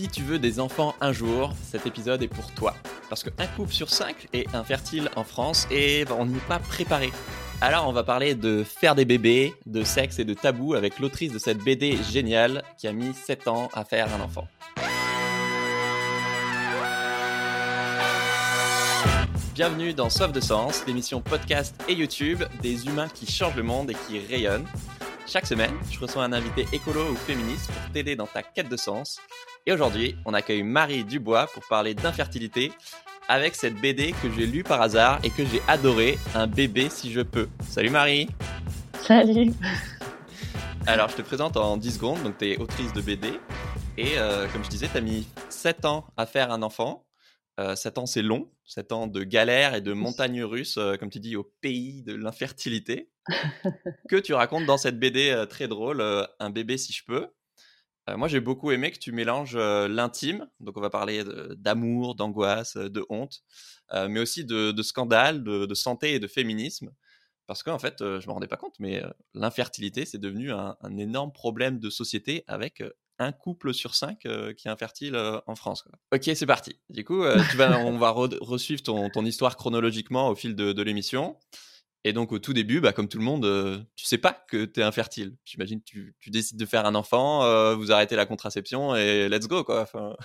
Si tu veux des enfants un jour, cet épisode est pour toi. Parce qu'un couple sur cinq est infertile en France et on n'y est pas préparé. Alors on va parler de faire des bébés, de sexe et de tabou avec l'autrice de cette BD géniale qui a mis 7 ans à faire un enfant. Bienvenue dans Soif de Sens, l'émission podcast et YouTube des humains qui changent le monde et qui rayonnent. Chaque semaine, je reçois un invité écolo ou féministe pour t'aider dans ta quête de sens. Et aujourd'hui, on accueille Marie Dubois pour parler d'infertilité avec cette BD que j'ai lue par hasard et que j'ai adoré, Un bébé si je peux. Salut Marie Salut Alors, je te présente en 10 secondes. Donc, tu es autrice de BD. Et euh, comme je disais, tu as mis 7 ans à faire un enfant. Euh, 7 ans, c'est long. 7 ans de galère et de montagne russe, euh, comme tu dis, au pays de l'infertilité. que tu racontes dans cette BD euh, très drôle, Un bébé si je peux. Euh, moi, j'ai beaucoup aimé que tu mélanges l'intime, donc on va parler d'amour, d'angoisse, de honte, mais aussi de, scandale, de, santé et de féminisme. Parce qu'en fait, je ne me rendais pas compte, mais l'infertilité, c'est devenu un, énorme problème de société avec un couple sur cinq euh, qui est infertile euh, en France. Ok, c'est parti. Du coup, euh, on va re resuivre ton, histoire chronologiquement au fil de l'émission. Et donc, au tout début, bah, comme tout le monde, tu sais pas que tu es infertile. J'imagine tu, tu décides de faire un enfant, vous arrêtez la contraception et let's go, quoi. Enfin...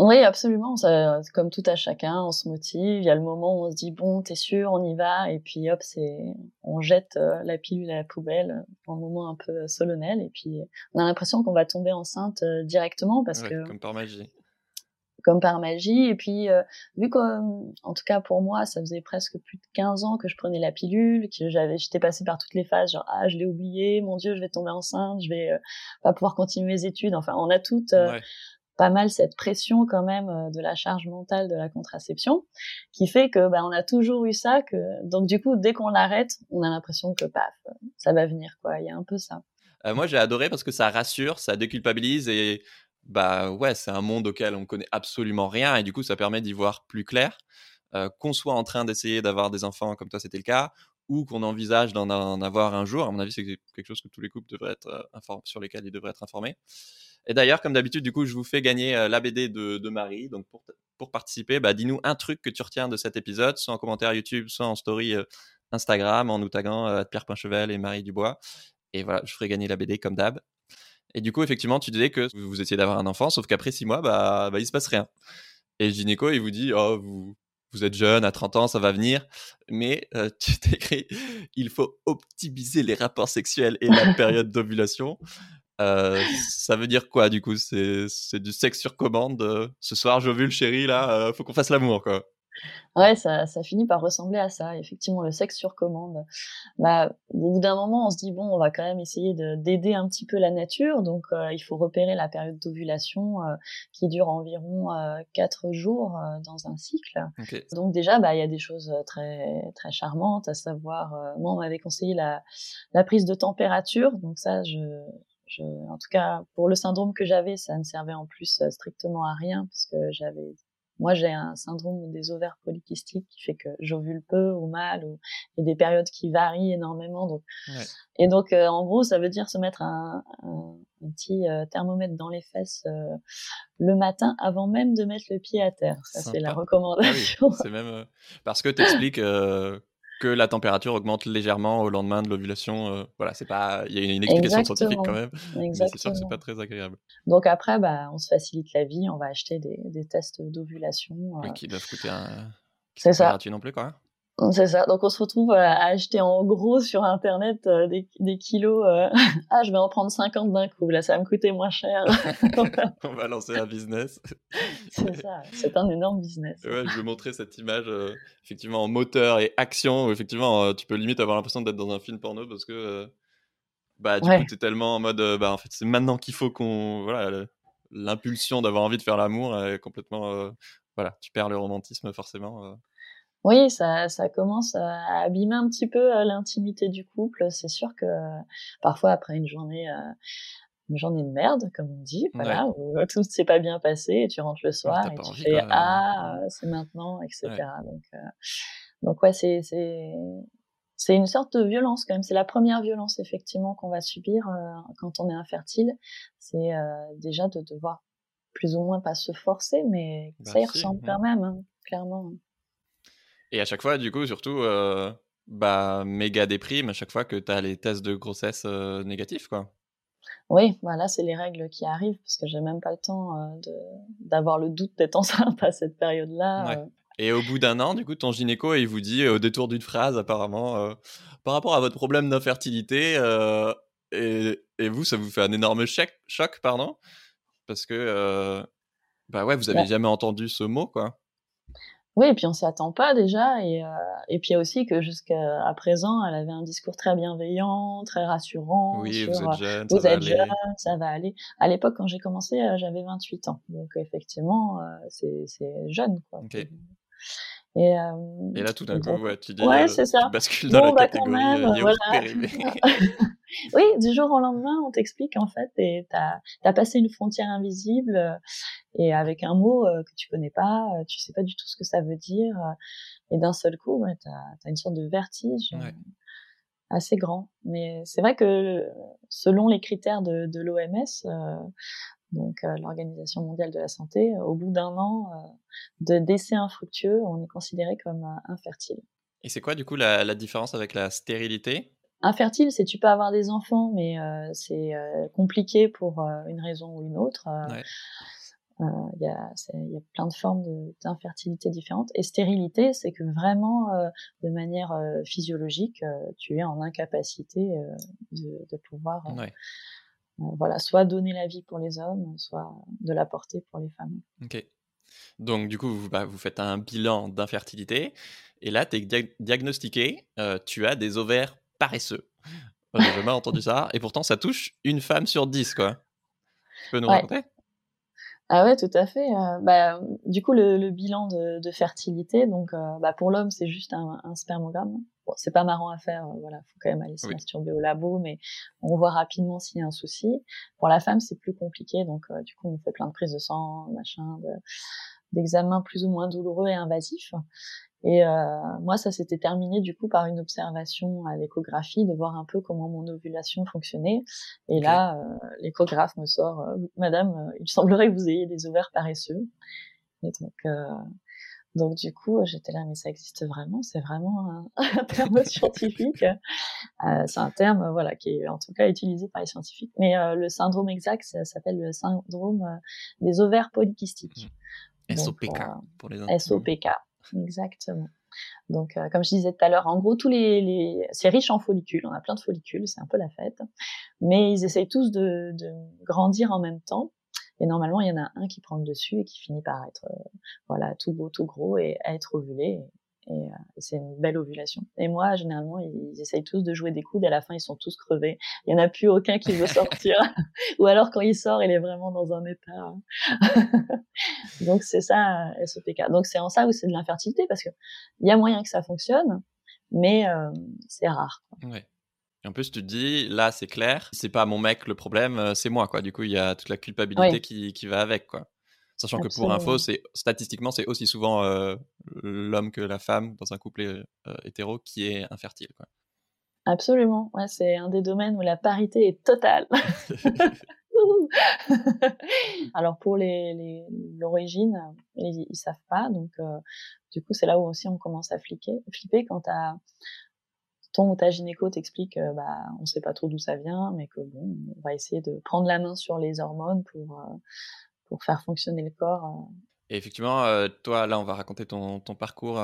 Oui, absolument. Ça, comme tout à chacun, on se motive. Il y a le moment où on se dit bon, t'es sûr, on y va, et puis hop, c'est, on jette euh, la pilule à la poubelle, un moment un peu solennel, et puis on a l'impression qu'on va tomber enceinte euh, directement parce ouais, que comme par magie. Comme par magie. Et puis euh, vu qu'en tout cas pour moi, ça faisait presque plus de 15 ans que je prenais la pilule, que j'avais, j'étais passée par toutes les phases, genre ah je l'ai oublié, mon Dieu, je vais tomber enceinte, je vais pas pouvoir continuer mes études. Enfin, on a toutes. Ouais pas mal cette pression quand même de la charge mentale de la contraception qui fait que bah, on a toujours eu ça que donc du coup dès qu'on l'arrête on a l'impression que paf ça va venir quoi il y a un peu ça euh, moi j'ai adoré parce que ça rassure ça déculpabilise et bah ouais c'est un monde auquel on connaît absolument rien et du coup ça permet d'y voir plus clair qu'on soit en train d'essayer d'avoir des enfants comme toi c'était le cas ou qu'on envisage d'en avoir un jour à mon avis c'est quelque chose que tous les couples devraient être sur lesquels ils devraient être informés et d'ailleurs, comme d'habitude, du coup, je vous fais gagner euh, la BD de, Marie. Donc, pour, participer, bah, dis-nous un truc que tu retiens de cet épisode, soit en commentaire YouTube, soit en story Instagram, en nous taguant Pierre Pinchevel et Marie Dubois. Et voilà, je ferai gagner la BD comme d'hab. Et du coup, effectivement, tu disais que vous essayez d'avoir un enfant, sauf qu'après six mois, bah, bah, il se passe rien. Et gynéco, il vous dit, oh, vous, vous êtes jeune, à 30 ans, ça va venir. Mais euh, tu t'écris, il faut optimiser les rapports sexuels et la période d'ovulation. Euh, ça veut dire quoi du coup? C'est du sexe sur commande. Euh, ce soir, j'ovule, chérie, là, euh, faut qu'on fasse l'amour, quoi. Ouais, ça, ça finit par ressembler à ça. Effectivement, le sexe sur commande. Bah, au bout d'un moment, on se dit bon, on va quand même essayer d'aider un petit peu la nature. Donc, euh, il faut repérer la période d'ovulation euh, qui dure environ euh, quatre jours dans un cycle. Okay. Donc déjà, bah, il y a des choses très très charmantes, à savoir, moi, on m'avait conseillé la, la prise de température. Donc ça, je je, en tout cas, pour le syndrome que j'avais, ça ne servait en plus strictement à rien parce que j'avais, moi, j'ai un syndrome des ovaires polykystiques qui fait que j'ovule peu ou mal ou et des périodes qui varient énormément. Donc, ouais. et donc, euh, en gros, ça veut dire se mettre un, un, un petit euh, thermomètre dans les fesses euh, le matin avant même de mettre le pied à terre. Ça, c'est la recommandation. Ah oui, c'est même parce que t'expliques que la température augmente légèrement au lendemain de l'ovulation. Euh, voilà, c'est pas, il y a une, une explication Exactement. scientifique quand même, Exactement. mais c'est sûr que c'est pas très agréable. Donc après, bah, on se facilite la vie, on va acheter des, des tests d'ovulation. Euh... qui doivent coûter un. C'est ça. non plus, quoi. C'est ça. Donc on se retrouve à acheter en gros sur internet euh, des, des, kilos. Euh... ah, je vais en prendre 50 d'un coup. Là, ça va me coûter moins cher. on va lancer un business. c'est ça. C'est un énorme business. Ouais, je vais montrer cette image euh, effectivement en moteur et action. Où effectivement, euh, tu peux limite avoir l'impression d'être dans un film porno parce que euh, bah du Ouais. coup t'es tellement en mode bah en fait c'est maintenant qu'il faut qu'on voilà l'impulsion d'avoir envie de faire l'amour est complètement euh, voilà tu perds le romantisme forcément. Oui, ça, ça commence à abîmer un petit peu euh, l'intimité du couple. C'est sûr que euh, parfois après une journée, euh, une journée de merde, comme on dit, voilà, où tout ne s'est pas bien passé, et tu rentres le soir et tu envie, fais euh. ah, c'est maintenant, etc. Donc, euh, donc ouais, c'est c'est c'est une sorte de violence quand même. C'est la première violence effectivement qu'on va subir euh, quand on est infertile. C'est euh, déjà de devoir plus ou moins pas se forcer, mais Bah ça y ressemble quand même, hein, clairement. Et à chaque fois, du coup, surtout, euh, bah, méga déprime à chaque fois que tu as les tests de grossesse euh, négatifs, quoi. Oui, voilà, c'est les règles qui arrivent parce que j'ai même pas le temps euh, d'avoir le doute d'être enceinte à cette période-là. Ouais. euh. Et au bout d'un an, du coup, ton gynéco, il vous dit, au détour d'une phrase, apparemment, euh, par rapport à votre problème d'infertilité, euh, et, et vous, ça vous fait un énorme choc, choc pardon, parce que, euh, bah ouais, vous avez Ouais. jamais entendu ce mot, quoi. Oui, et puis on s'y attend pas déjà, et, euh, et puis il y a aussi que jusqu'à présent, elle avait un discours très bienveillant, très rassurant Oui, sur vous euh, êtes jeune, ça vous va êtes jeune, aller. ça va aller. À l'époque, quand j'ai commencé, euh, j'avais 28 ans, donc effectivement, euh, c'est jeune, quoi. Et, euh, Et là, tout d'un coup, ouais, tu dis, ouais, euh, c'est tu ça. bascules dans Bon, la bah catégorie même, euh, yaourt voilà. oui, du jour au lendemain, on t'explique en fait, et t'as as passé une frontière invisible, euh, et avec un mot euh, que tu connais pas, euh, tu sais pas du tout ce que ça veut dire, euh, et d'un seul coup, ouais, t'as as une sorte de vertige euh, Ouais. assez grand. Mais c'est vrai que selon les critères de, de l'OMS, euh, donc euh, l'Organisation mondiale de la santé, euh, au bout d'un an euh, de décès infructueux, on est considéré comme euh, infertile. Et c'est quoi, du coup, la, la différence avec la stérilité? Infertile, c'est tu peux avoir des enfants, mais c'est compliqué pour une raison ou une autre. Euh, Il y, a, y plein de formes d'infertilité différentes. Et stérilité, c'est que vraiment, euh, de manière euh, physiologique, tu es en incapacité de, de pouvoir, Ouais. Euh, voilà, soit donner la vie pour les hommes, soit de la porter pour les femmes. Ok. Donc, du coup, vous, bah, vous faites un bilan d'infertilité. Et là, tu es diagnostiqué. euh, tu as des ovaires paresseux. Euh, J'ai jamais entendu ça. Et pourtant, ça touche une femme sur dix, quoi. Tu peux nous Ouais. raconter? Ah ouais, tout à fait. euh, bah, du coup, le, le bilan de, de fertilité, donc bah, pour l'homme, c'est juste un, un spermogramme. Bon, c'est pas marrant à faire, euh, voilà, faut quand même aller se Oui. masturber au labo, mais on voit rapidement s'il y a un souci. Pour la femme, c'est plus compliqué, donc euh, du coup, on fait plein de prises de sang, machin, de- d'examens plus ou moins douloureux et invasifs. Et euh, moi, ça s'était terminé du coup par une observation à l'échographie, de voir un peu comment mon ovulation fonctionnait. Et là, euh, l'échographe me sort, Madame, il semblerait que vous ayez des ovaires paresseux. Et donc, euh, donc du coup, j'étais là, mais ça existe vraiment? C'est vraiment un, un terme scientifique. Euh, c'est un terme, euh, voilà, qui est en tout cas utilisé par les scientifiques. Mais euh, le syndrome exact, ça s'appelle le syndrome euh, des ovaires polykystiques. Donc, SOPK euh, pour les intimes. SOPK, exactement. Donc, euh, comme je disais tout à l'heure, en gros, tous les, les... c'est riche en follicules. On a plein de follicules, c'est un peu la fête. Mais ils essayent tous de, de grandir en même temps. Et normalement, il y en a un qui prend le dessus et qui finit par être, euh, voilà, tout beau, tout gros et à être ovulé. Et, euh, et c'est une belle ovulation. Et moi, généralement, ils, ils essayent tous de jouer des coudes. À la fin, ils sont tous crevés. Il y en a plus aucun qui veut sortir. Ou alors, quand il sort, il est vraiment dans un état. Donc c'est ça euh, SOPK. Donc c'est en ça où c'est de l'infertilité parce que il y a moyen que ça fonctionne, mais euh, c'est rare. Ouais. Et en plus, tu te dis, là, c'est clair, c'est pas mon mec le problème, euh, c'est moi, quoi. Du coup, il y a toute la culpabilité qui, qui va avec, quoi. Sachant que pour info, c'est statistiquement, c'est aussi souvent euh, l'homme que la femme dans un couple euh, hétéro qui est infertile, quoi. Absolument. Ouais, c'est un des domaines où la parité est totale. Alors pour les les- l'origine, ils, ils savent pas, donc euh, du coup c'est là où aussi on commence à flipper, flipper quand t'as ton ou ta gynéco t'explique, euh, bah on sait pas trop d'où ça vient, mais que bon, on va essayer de prendre la main sur les hormones pour euh, pour faire fonctionner le corps. euh. Et effectivement, toi, là, on va raconter ton, parcours,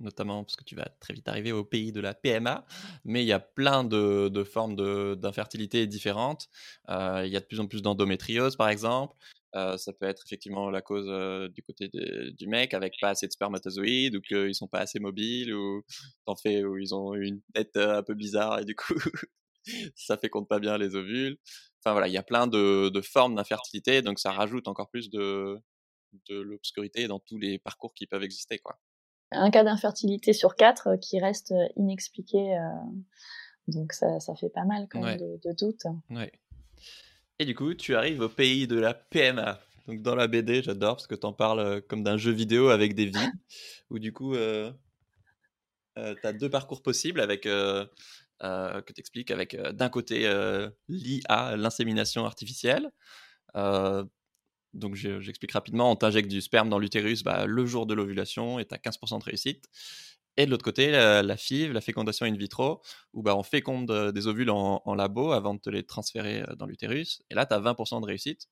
notamment parce que tu vas très vite arriver au pays de la PMA, mais il y a plein de, de formes d'infertilité différentes. Il y a de plus en plus d'endométriose, par exemple. Euh, ça peut être effectivement la cause euh, du côté du mec avec pas assez de spermatozoïdes ou qu'ils sont pas assez mobiles ou t'en fais où ils ont une tête euh, un peu bizarre et du coup ça féconde pas bien les ovules. Enfin voilà, il y a plein de, de formes d'infertilité, donc ça rajoute encore plus de, de l'obscurité dans tous les parcours qui peuvent exister, quoi. Un cas d'infertilité sur quatre qui reste inexpliqué, euh, donc ça, ça fait pas mal quand même de, de doutes. Ouais. Et du coup, tu arrives au pays de la PMA. Donc dans la BD, j'adore parce que tu en parles euh, comme d'un jeu vidéo avec des vies, où du coup, euh, tu as deux parcours possibles avec, euh, euh, que tu expliques avec d'un côté l'IA, l'insémination artificielle, euh, donc j'explique rapidement, on t'injecte du sperme dans l'utérus bah, le jour de l'ovulation et tu as 15% de réussite. Et de l'autre côté, la, FIV, la fécondation in vitro, où bah, on féconde des ovules en, labo avant de te les transférer dans l'utérus. Et là, tu as 20% de réussite.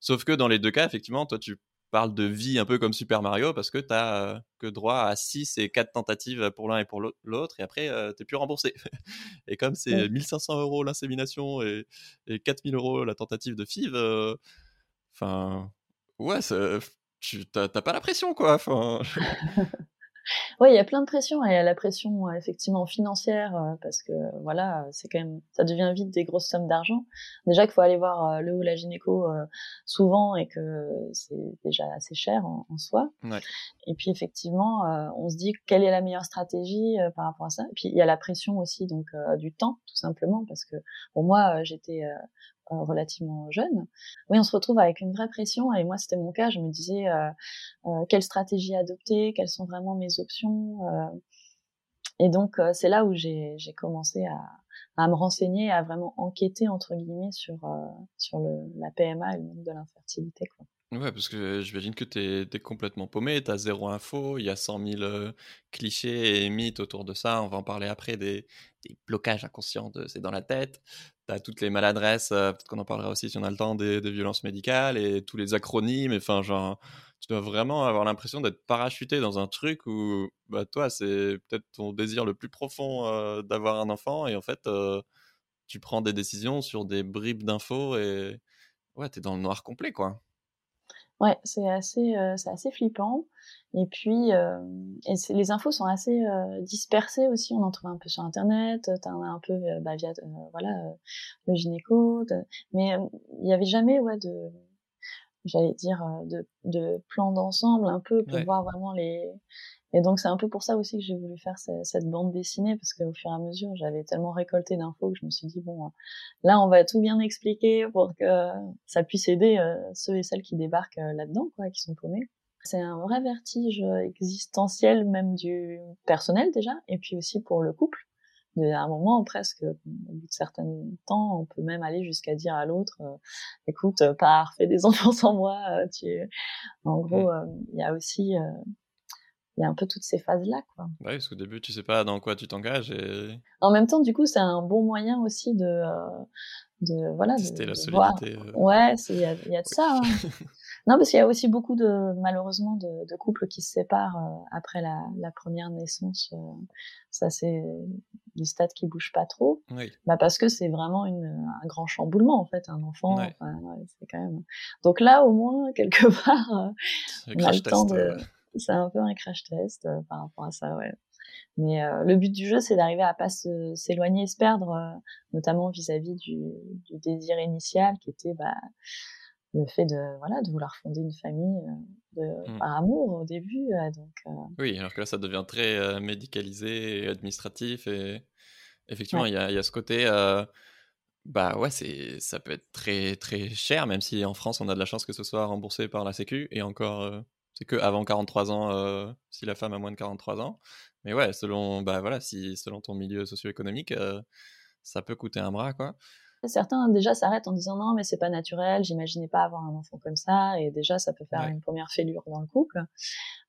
Sauf que dans les deux cas, effectivement, toi, tu parles de vie un peu comme Super Mario parce que tu n'as que droit à 6 et 4 tentatives pour l'un et pour l'autre. Et après, tu n'es plus remboursé. et comme c'est 1500 euros l'insémination et, et 4000 euros la tentative de FIV, Enfin, ouais, tu t'as pas la pression, quoi. Enfin... Oui, il y a plein de pression. Et il y a la pression effectivement financière parce que voilà, c'est quand même, ça devient vite des grosses sommes d'argent. Déjà qu'il faut aller voir le ou la gynéco souvent et que c'est déjà assez cher en, soi. Et puis effectivement, on se dit quelle est la meilleure stratégie par rapport à ça. Et puis il y a la pression aussi donc du temps tout simplement parce que pour moi j'étais euh, relativement jeune. Oui, on se retrouve avec une vraie pression et moi c'était mon cas. Je me disais euh, euh, quelle stratégie adopter, quelles sont vraiment mes options? et donc c'est là où j'ai commencé à, à, me renseigner, à vraiment enquêter entre guillemets sur sur le, la PMA et le monde de l'infertilité. Ouais, parce que j'imagine que tu es, complètement paumé, tu as zéro info, il y a 100 000 clichés et mythes autour de ça. On va en parler après des, blocages inconscients, c'est dans la tête. Tu as toutes les maladresses, peut-être qu'on en parlera aussi si on a le temps, des, violences médicales et tous les acronymes. Enfin, genre, tu dois vraiment avoir l'impression d'être parachuté dans un truc où, bah, toi, c'est peut-être ton désir le plus profond d'avoir un enfant et en fait, tu prends des décisions sur des bribes d'infos et ouais, tu es dans le noir complet, quoi. Ouais, c'est assez, euh, c'est assez flippant. Et puis, euh, et les infos sont assez euh, dispersées aussi. On en trouve un peu sur Internet. T'en as un peu bah, via, voilà, le gynéco. Mais il n'y avait jamais, ouais, de, j'allais dire, de, de plan d'ensemble un peu pour voir vraiment les, et donc c'est un peu pour ça aussi que j'ai voulu faire cette, bande dessinée parce qu'au fur et à mesure j'avais tellement récolté d'infos que je me suis dit bon là on va tout bien expliquer pour que ça puisse aider euh, ceux et celles qui débarquent euh, là-dedans quoi, qui sont paumés. C'est un vrai vertige existentiel même du personnel déjà et puis aussi pour le couple. À un moment presque au bout de certains temps on peut même aller jusqu'à dire à l'autre euh, écoute pars fais des enfants sans moi tu en gros il y a aussi il y a un peu toutes ces phases-là, quoi. Oui, parce qu'au début, tu sais pas dans quoi tu t'engages et... En même temps, du coup, c'est un bon moyen aussi de, euh, de voilà, Tester la solidité. Euh. Ouais, il y a, y a, de ça. Hein. non, parce qu'il y a aussi beaucoup de, malheureusement, de, de couples qui se séparent euh, après la, la, première naissance. ça, c'est des stades qui bougent pas trop. Oui. Bah parce que c'est vraiment une, un grand chamboulement, en fait, un enfant. Enfin, c'est quand même... Donc là, au moins, quelque part, on a le temps de c'est un peu un crash test euh, par rapport à ça, ouais. Mais euh, le but du jeu, c'est d'arriver à pas s'éloigner et se perdre, euh, notamment vis-à-vis du, du, désir initial, qui était bah, le fait de voilà de vouloir fonder une famille de, mmh. par amour au début. donc oui, alors que là, ça devient très médicalisé et administratif et effectivement, il y, a, y, a, ce côté. Bah ouais, c'est ça peut être très très cher, même si en France on a de la chance que ce soit remboursé par la Sécu et encore c'est que avant 43 ans, euh, si la femme a moins de 43 ans. Mais ouais, selon, bah voilà, si, selon ton milieu socio-économique, euh, ça peut coûter un bras, quoi. Certains déjà s'arrêtent en disant non, mais c'est pas naturel, j'imaginais pas avoir un enfant comme ça, et déjà ça peut faire une première fêlure dans le couple.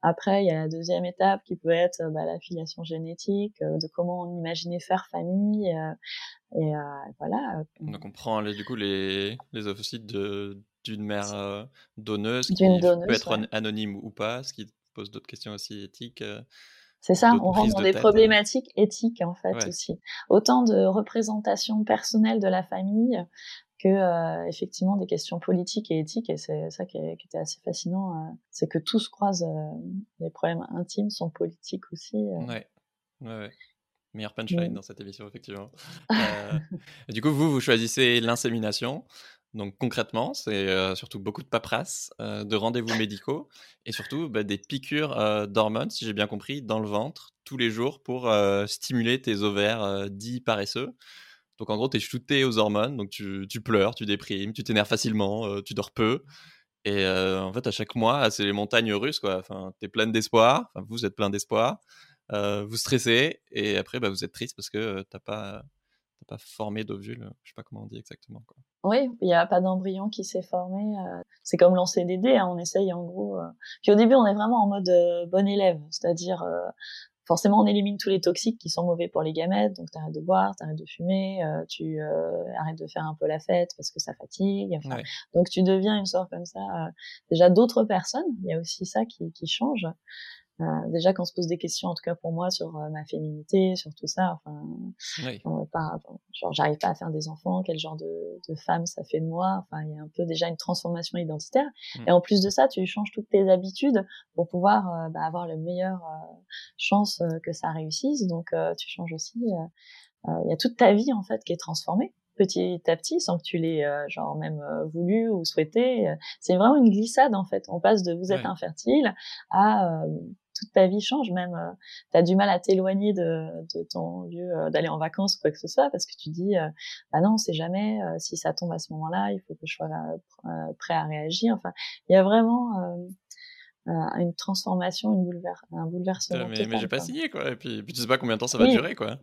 Après, il y a la deuxième étape qui peut être bah, la filiation génétique, euh, de comment on imaginait faire famille, et voilà. Donc on prend du coup les, les ovocytes de d'une mère euh, donneuse qui peut être anonyme ou pas, ce qui pose d'autres questions aussi éthiques. Euh, c'est ça, on rentre dans des problématiques éthiques en fait aussi. Autant de représentation personnelle de la famille que euh, effectivement des questions politiques et éthiques. Et c'est ça qui, était assez fascinant, c'est que tout se croise. les problèmes intimes sont politiques aussi. Ouais. ouais, ouais. Meilleur punchline dans cette émission, effectivement. du coup, vous, vous choisissez l'insémination. Donc concrètement, c'est euh, surtout beaucoup de paperasse, euh, de rendez-vous médicaux et surtout bah, des piqûres euh, d'hormones, si j'ai bien compris, dans le ventre tous les jours pour stimuler tes ovaires dits paresseux. Donc en gros, tu es shooté aux hormones, donc tu, pleures, tu déprimes, tu t'énerves facilement, tu dors peu. Et en fait, à chaque mois, c'est les montagnes russes, quoi. Enfin, tu es plein d'espoir, vous êtes plein d'espoir, vous stressez, et après, bah, vous êtes triste parce que tu n'as pas pas formé d'ovule. Je sais pas comment on dit exactement. Quoi. Oui, il n'y a pas d'embryon qui s'est formé. c'est comme lancer des dés. Hein, on essaye en gros. Puis au début, on est vraiment en mode bon élève, c'est-à-dire forcément on élimine tous les toxiques qui sont mauvais pour les gamètes, donc t'arrêtes de boire, t'arrêtes de fumer, euh, tu euh, arrêtes de faire un peu la fête parce que ça fatigue. Donc tu deviens une sorte comme ça. Euh, déjà d'autres personnes, il y a aussi ça qui, qui change. Euh, déjà qu'on se pose des questions, en tout cas pour moi, sur euh, ma féminité, sur tout ça. Enfin, euh, pas, genre j'arrive pas à faire des enfants, quel genre de, de, femme ça fait de moi. Enfin, il y a un peu déjà une transformation identitaire. Mm. Et en plus de ça, tu changes toutes tes habitudes pour pouvoir bah, avoir le meilleure chance que ça réussisse. Donc tu changes aussi. Il y a toute ta vie en fait qui est transformée petit à petit sans que tu l'aies genre même voulu ou souhaité. C'est vraiment une glissade en fait. On passe de vous êtes infertile à toute ta vie change, même euh, tu as du mal à t'éloigner de, de, ton lieu euh, d'aller en vacances ou quoi que ce soit, parce que tu dis, euh, bah non, on sait jamais, si ça tombe à ce moment-là, il faut que je sois prêt à réagir. Enfin, il y a vraiment une transformation, une boulever un bouleversement. mais, mais j'ai pas signé, quoi, et puis, puis, tu sais pas combien de temps ça va durer, quoi.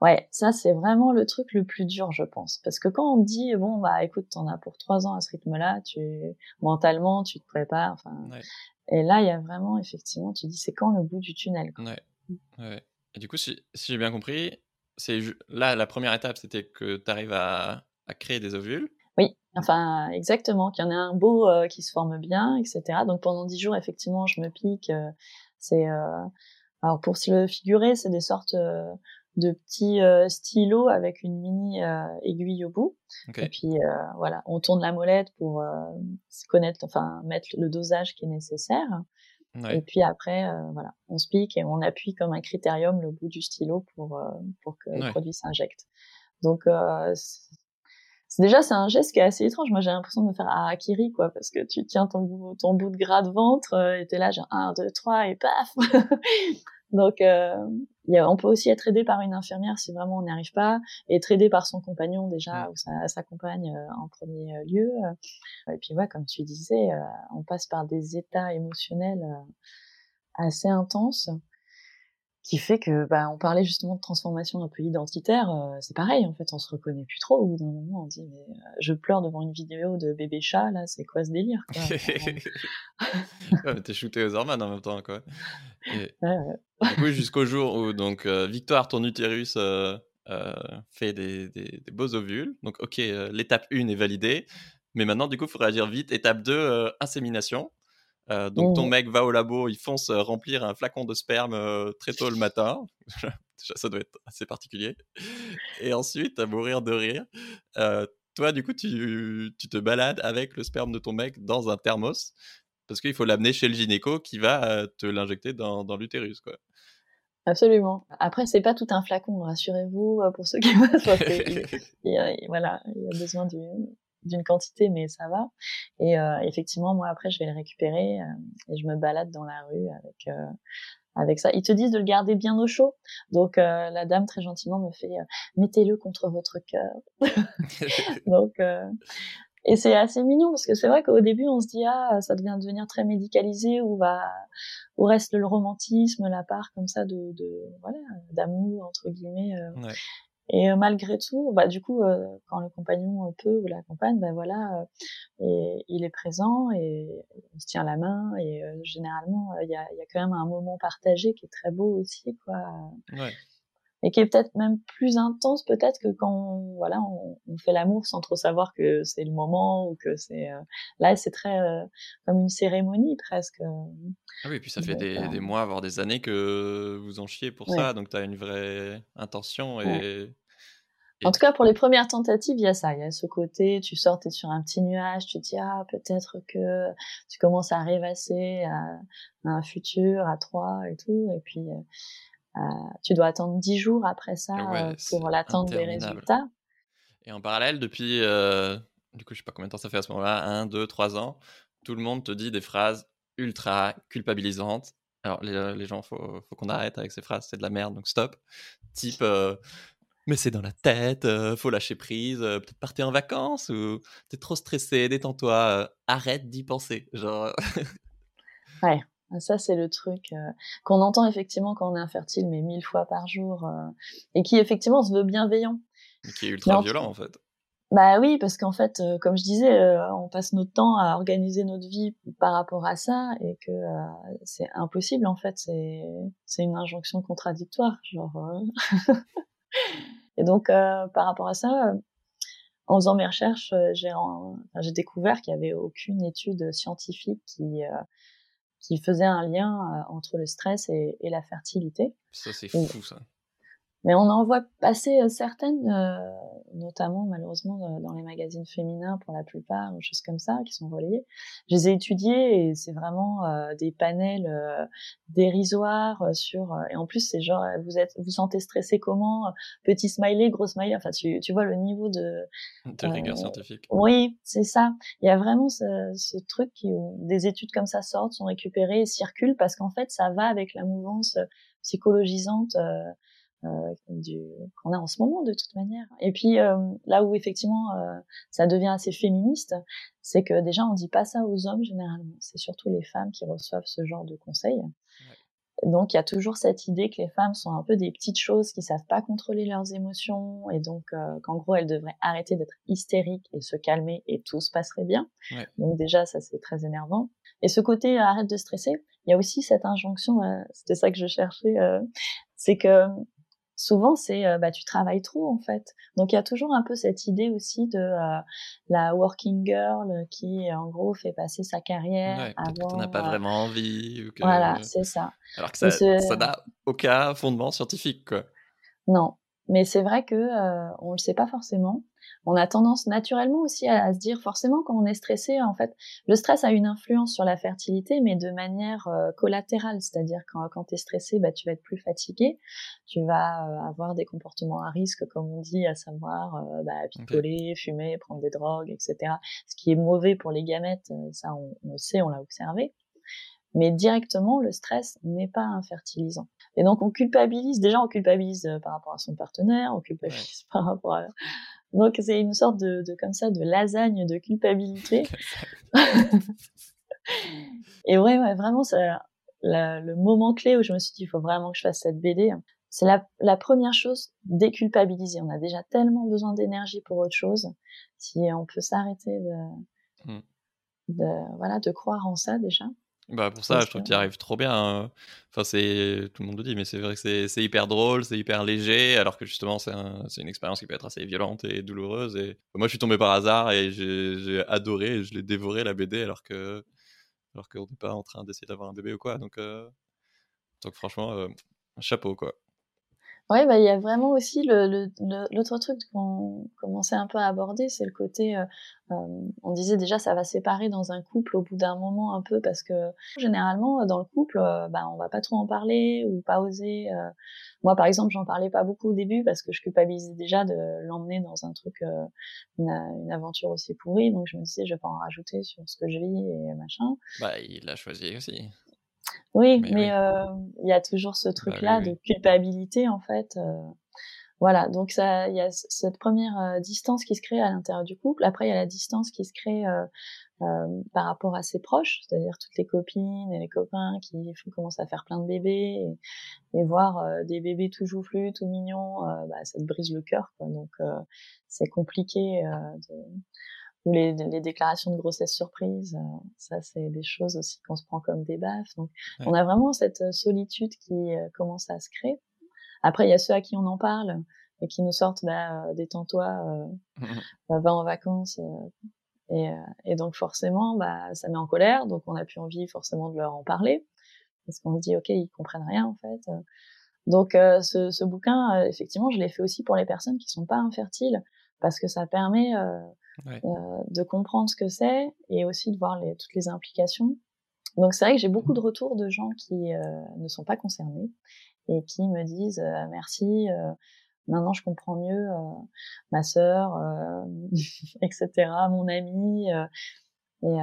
Ouais, ça c'est vraiment le truc le plus dur, je pense, parce que quand on dit bon bah écoute, t'en as pour trois ans à ce rythme-là, tu mentalement tu te prépares, enfin, et là, il y a vraiment, effectivement, tu dis, c'est quand le bout du tunnel quoi. Ouais. ouais. Et du coup, si, si j'ai bien compris, c'est là, la première étape, c'était que tu arrives à, à, créer des ovules. Oui, enfin, exactement, qu'il y en ait un beau euh, qui se forme bien, etc. Donc pendant dix jours, effectivement, je me pique. Euh, c'est, euh, alors pour se le figurer, c'est des sortes de petits euh, stylos avec une mini euh, aiguille au bout. Et puis euh, voilà, on tourne la molette pour connaître, enfin mettre le dosage qui est nécessaire. Et puis après, voilà, on se pique et on appuie comme un critérium le bout du stylo pour pour que le produit s'injecte. Donc c'est déjà c'est un geste qui est assez étrange. Moi j'ai l'impression de me faire Akiri quoi, parce que tu tiens ton bout, ton bout de gras de ventre et t'es là genre 1, 2, 3 et paf Donc, euh, y a, on peut aussi être aidé par une infirmière si vraiment on n'y arrive pas, être aidé par son compagnon déjà ou sa, sa compagne euh, en premier euh, lieu. Et puis ouais, comme tu disais, euh, on passe par des états émotionnels assez intenses qui fait que bah, on parlait justement de transformation un peu identitaire euh, c'est pareil en fait on se reconnaît plus trop. Au bout d'un moment on dit mais euh, je pleure devant une vidéo de bébé chat là c'est quoi ce délire quoi ouais, t'es shooté aux hormones en même temps quoi. Et, ouais, jusqu'au jour où donc euh, Victoire ton utérus fait des, des, des, beaux ovules. Donc ok l'étape 1 est validée. Mais maintenant du coup il faut réagir vite. Étape 2 insémination euh, donc ton mmh. mec va au labo, il fonce euh, remplir un flacon de sperme euh, très tôt le matin. Déjà, ça doit être assez particulier. Et ensuite, à mourir de rire, toi, du coup, tu, tu, te balades avec le sperme de ton mec dans un thermos parce qu'il faut l'amener chez le gynéco qui va te l'injecter dans, dans l'utérus, quoi. Absolument. Après, c'est pas tout un flacon, rassurez-vous, pour ceux qui voilà, il y a besoin du, d'une quantité, mais ça va. Et euh, effectivement, moi après, je vais le récupérer euh, et je me balade dans la rue avec euh, avec ça. Ils te disent de le garder bien au chaud. Donc la dame très gentiment me fait mettez-le contre votre cœur. Donc et c'est assez mignon parce que c'est vrai qu'au début on se dit ah ça devient devenir très médicalisé où va où reste le romantisme la part comme ça de, de voilà d'amour entre guillemets ouais. Et euh, malgré tout, bah, du coup, euh, quand le compagnon peut ou la compagne, bah, voilà, euh, et, il est présent et on se tient la main. Et généralement, il y a, quand même un moment partagé qui est très beau aussi, quoi. Et qui est peut-être même plus intense, peut-être que quand on, voilà, on, on fait l'amour sans trop savoir que c'est le moment ou que c'est là, c'est très comme une cérémonie presque. Ah oui, et puis ça fait des, des, mois, voire des années que vous en chiez pour ça, donc tu as une vraie intention et en tout cas, pour les premières tentatives, il y a ça. Il y a ce côté, tu sors, t'es sur un petit nuage, tu te dis, ah, peut-être que tu commences à rêvasser à, un futur, à trois et tout. Et puis, euh, tu dois attendre dix jours après ça euh, pour l'attente des résultats. Et en parallèle, depuis, euh, du coup, je sais pas combien de temps ça fait à ce moment-là, un, deux, trois ans, tout le monde te dit des phrases ultra culpabilisantes. Alors, les, les gens, faut, faut qu'on arrête avec ces phrases, c'est de la merde, donc stop. Type, mais c'est dans la tête, euh, faut lâcher prise, euh, peut-être partir en vacances ou t'es trop stressé, détends-toi, euh, arrête d'y penser. Genre. ouais, ça c'est le truc qu'on entend effectivement quand on est infertile, mais mille fois par jour, et qui effectivement se veut bienveillant. Qui est ultra violent en fait. Bah oui, parce qu'en fait, euh, comme je disais, euh, on passe notre temps à organiser notre vie par rapport à ça et que euh, c'est impossible en fait. C'est c'est une injonction contradictoire, genre. et donc par rapport à ça, en faisant mes recherches, j'ai j'ai découvert qu'il y avait aucune étude scientifique qui qui faisait un lien entre le stress et, et la fertilité. Ça c'est fou ça. Mais on en voit passer euh, certaines, euh, notamment malheureusement euh, dans les magazines féminins pour la plupart, ou choses comme ça, qui sont relayées. Je les ai étudiées et c'est vraiment des panels dérisoires sur. et en plus, c'est genre, vous êtes, vous sentez stressé comment Petit smiley, gros smiley. Enfin, tu, tu vois le niveau de. De rigueur scientifique. Oui, c'est ça. Il y a vraiment ce, ce truc qui, où des études comme ça sortent, sont récupérées et circulent parce qu'en fait, ça va avec la mouvance psychologisante. Euh, qu'on a en ce moment de toute manière. Et puis euh, là où effectivement euh, ça devient assez féministe, c'est que déjà on dit pas ça aux hommes généralement, c'est surtout les femmes qui reçoivent ce genre de conseils. Donc il y a toujours cette idée que les femmes sont un peu des petites choses qui savent pas contrôler leurs émotions et donc qu'en gros elles devraient arrêter d'être hystériques et se calmer et tout se passerait bien. Donc déjà ça c'est très énervant. Et ce côté arrête de stresser, il y a aussi cette injonction, c'était ça que je cherchais, c'est que souvent c'est euh, bah tu travailles trop en fait. Donc il y a toujours un peu cette idée aussi de euh, la working girl qui en gros fait passer sa carrière ouais, avant. n'a pas euh, vraiment envie. Voilà, c'est ça. Alors que ça n'a aucun fondement scientifique quoi. Non, mais c'est vrai que on le sait pas forcément. On a tendance naturellement aussi à, se dire forcément quand on est stressé, en fait, le stress a une influence sur la fertilité, mais de manière euh, collatérale, c'est-à-dire quand, quand tu es stressé, bah, tu vas être plus fatigué, tu vas euh, avoir des comportements à risque, comme on dit, à savoir euh, bah, picoler, fumer, prendre des drogues, etc. Ce qui est mauvais pour les gamètes, ça on, on le sait, on l'a observé. Mais directement, le stress n'est pas un fertilisant. Et donc on culpabilise, déjà on culpabilise euh, par rapport à son partenaire, on culpabilise par rapport à... Donc c'est une sorte de, de, comme ça de lasagne de culpabilité. et ouais, ouais vraiment ça, le moment clé où je me suis dit il faut vraiment que je fasse cette BD, c'est la, la, première chose déculpabiliser. On a déjà tellement besoin d'énergie pour autre chose. Si on peut s'arrêter de, mmh. de voilà de croire en ça déjà. Bah pour ça, je trouve que tu arrives trop bien. Hein. Enfin, c'est tout le monde le dit, mais c'est vrai que c'est hyper drôle, c'est hyper léger, alors que justement, c'est un, une expérience qui peut être assez violente et douloureuse. Et moi, je suis tombé par hasard et j'ai adoré, et je l'ai dévoré la BD, alors que alors qu'on n'est pas en train d'essayer d'avoir un bébé ou quoi. Donc, euh, donc franchement, euh, chapeau quoi. Ouais, bah il y a vraiment aussi le l'autre truc qu'on commençait un peu à aborder, c'est le côté, euh, euh, on disait déjà ça va séparer dans un couple au bout d'un moment un peu parce que généralement dans le couple, euh, bah on va pas trop en parler ou pas oser. Euh. Moi par exemple, j'en parlais pas beaucoup au début parce que je culpabilisais déjà de l'emmener dans un truc, une, une, aventure aussi pourrie, donc je me disais je vais pas en rajouter sur ce que je vis et machin. Bah il l'a choisi aussi. Oui, mais euh, il y a toujours ce bah truc-là de culpabilité en fait. Euh, voilà, donc ça, il y a cette première euh, distance qui se crée à l'intérieur du couple. Après, il y a la distance qui se crée par rapport à ses proches, c'est-à-dire toutes les copines et les copains qui commencent à faire plein de bébés et, et voir des bébés tout joufflus, tout mignons, bah, ça te brise le cœur. Quoi. Donc c'est compliqué de ou les, les, déclarations de grossesse surprise, euh, ça c'est des choses aussi qu'on se prend comme des baffes. Donc on a vraiment cette euh, solitude qui euh, commence à se créer. Après il y a ceux à qui on en parle et qui nous sortent bah, détends-toi, mmh va en vacances. Et, et, donc forcément bah ça met en colère, donc on n'a plus envie forcément de leur en parler parce qu'on se dit ok ils comprennent rien en fait. Donc ce, ce, bouquin effectivement je l'ai fait aussi pour les personnes qui sont pas infertiles parce que ça permet euh, de comprendre ce que c'est et aussi de voir les, toutes les implications. Donc c'est vrai que j'ai beaucoup de retours de gens qui euh, ne sont pas concernés et qui me disent euh, merci, maintenant je comprends mieux ma sœur, etc., mon ami. et,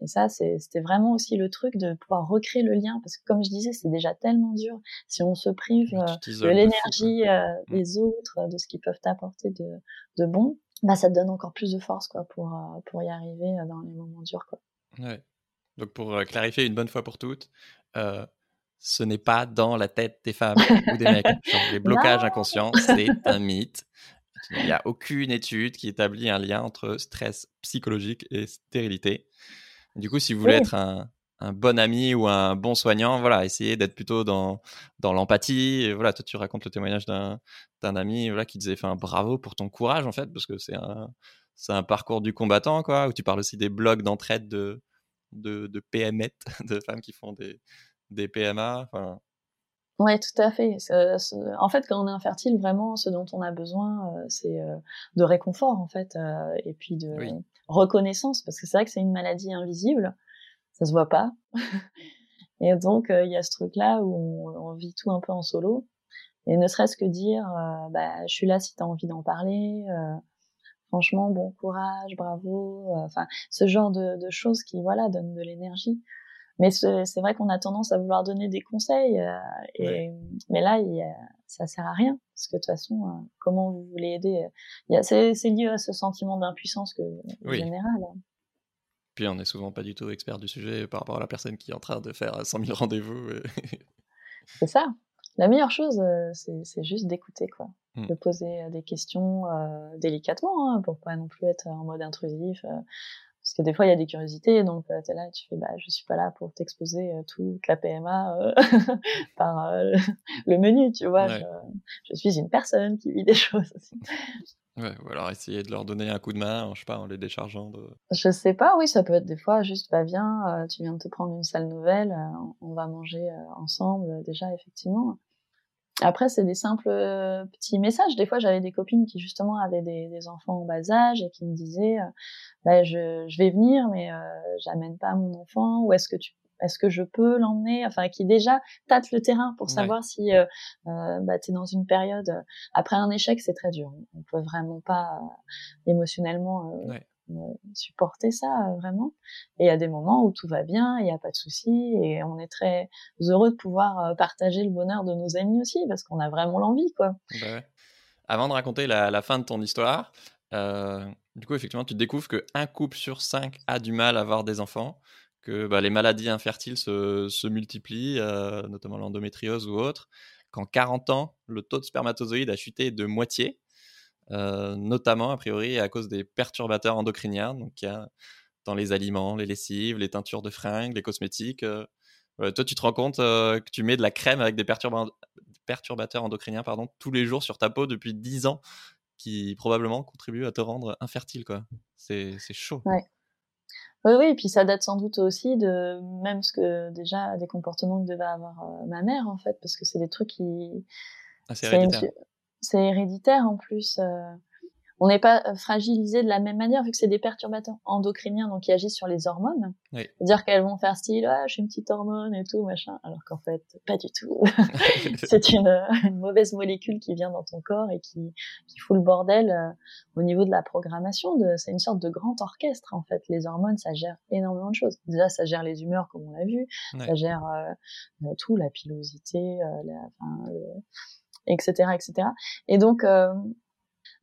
et ça, c'était vraiment aussi le truc de pouvoir recréer le lien, parce que comme je disais, c'est déjà tellement dur. Si on se prive de l'énergie mmh. des autres, de ce qu'ils peuvent t'apporter de, de bon, bah, ça te donne encore plus de force quoi, pour, euh, pour y arriver euh, dans les moments durs. Quoi. Ouais. Donc pour euh, clarifier une bonne fois pour toutes, ce n'est pas dans la tête des femmes ou des mecs. les blocages inconscients, c'est un mythe. Il n'y a aucune étude qui établit un lien entre stress psychologique et stérilité. Du coup, si vous voulez être un, un, bon ami ou un bon soignant, voilà, essayez d'être plutôt dans, dans l'empathie. Voilà, toi, tu racontes le témoignage d'un ami voilà, qui disait un bravo pour ton courage, en fait, parce que c'est un, un parcours du combattant, quoi, où tu parles aussi des blogs d'entraide de, de, de PMET, de femmes qui font des, des PMA. Enfin, Ouais, tout à fait. en fait, quand on est infertile, vraiment, ce dont on a besoin, euh, c'est euh, de réconfort, en fait, euh, et puis de reconnaissance, parce que c'est vrai que c'est une maladie invisible, ça se voit pas. et donc, il y a ce truc-là où on, vit tout un peu en solo. Et ne serait-ce que dire, bah, je suis là si tu as envie d'en parler. franchement, bon courage, bravo. Enfin, ce genre de, de choses qui, voilà, donnent de l'énergie. Mais c'est vrai qu'on a tendance à vouloir donner des conseils, euh, et, mais là, il ça sert à rien parce que de toute façon, euh, comment vous voulez aider C'est lié à ce sentiment d'impuissance que général. Puis on n'est souvent pas du tout expert du sujet par rapport à la personne qui est en train de faire 100 000 rendez-vous. c'est ça. La meilleure chose, euh, c'est juste d'écouter, quoi. Mmh. De poser des questions délicatement, hein, pour pas non plus être en mode intrusif. Parce que des fois, il y a des curiosités, donc euh, tu es là, tu fais, bah, je suis pas là pour t'exposer euh, toute la PMA euh, par le menu, tu vois. Je, suis une personne qui vit des choses aussi. Ouais, ou alors essayer de leur donner un coup de main, je sais pas, en les déchargeant de... Je sais pas, oui, ça peut être des fois juste, bah viens, tu viens de te prendre une salle nouvelle, on va manger ensemble, déjà, effectivement. Après, c'est des simples euh, petits messages. Des fois, j'avais des copines qui justement avaient des, des, enfants en bas âge et qui me disaient, euh, bah, je, je, vais venir, mais euh, j'amène pas mon enfant. Ou est-ce que tu, est-ce que je peux l'emmener? Enfin, qui déjà tâtent le terrain pour savoir si euh, bah, tu es dans une période. Après un échec, c'est très dur. On peut vraiment pas émotionnellement supporter ça euh, vraiment. Et il y a des moments où tout va bien, il n'y a pas de souci, et on est très heureux de pouvoir euh, partager le bonheur de nos amis aussi, parce qu'on a vraiment l'envie, quoi. Bah Avant de raconter la, fin de ton histoire, euh, du coup, effectivement, tu découvres qu'un couple sur cinq a du mal à avoir des enfants, que bah, les maladies infertiles se, se multiplient, notamment l'endométriose ou autre, qu'en 40 ans, le taux de spermatozoïdes a chuté de moitié, euh, notamment a priori à cause des perturbateurs endocriniens, donc il y a dans les aliments, les lessives, les teintures de fringues, les cosmétiques. Euh, toi, tu te rends compte euh, que tu mets de la crème avec des perturbateurs endocriniens pardon, tous les jours sur ta peau depuis 10 ans, qui probablement contribuent à te rendre infertile. quoi. C'est chaud. Ouais. Oui, oui, et puis ça date sans doute aussi de même ce que déjà des comportements que devait avoir ma mère en fait, parce que c'est des trucs qui. Ah, c'est héréditaire c'est héréditaire en plus. Euh, on n'est pas euh, fragilisé de la même manière vu que c'est des perturbateurs endocriniens donc qui agissent sur les hormones. C'est-à-dire qu'elles vont faire style ah je suis une petite hormone et tout machin alors qu'en fait pas du tout. c'est une, une, mauvaise molécule qui vient dans ton corps et qui, qui fout le bordel euh, au niveau de la programmation. De, c'est une sorte de grand orchestre en fait. Les hormones ça gère énormément de choses. Déjà ça gère les humeurs comme on l'a vu, ça gère tout la pilosité, la, enfin, etc., etc. Et donc, euh,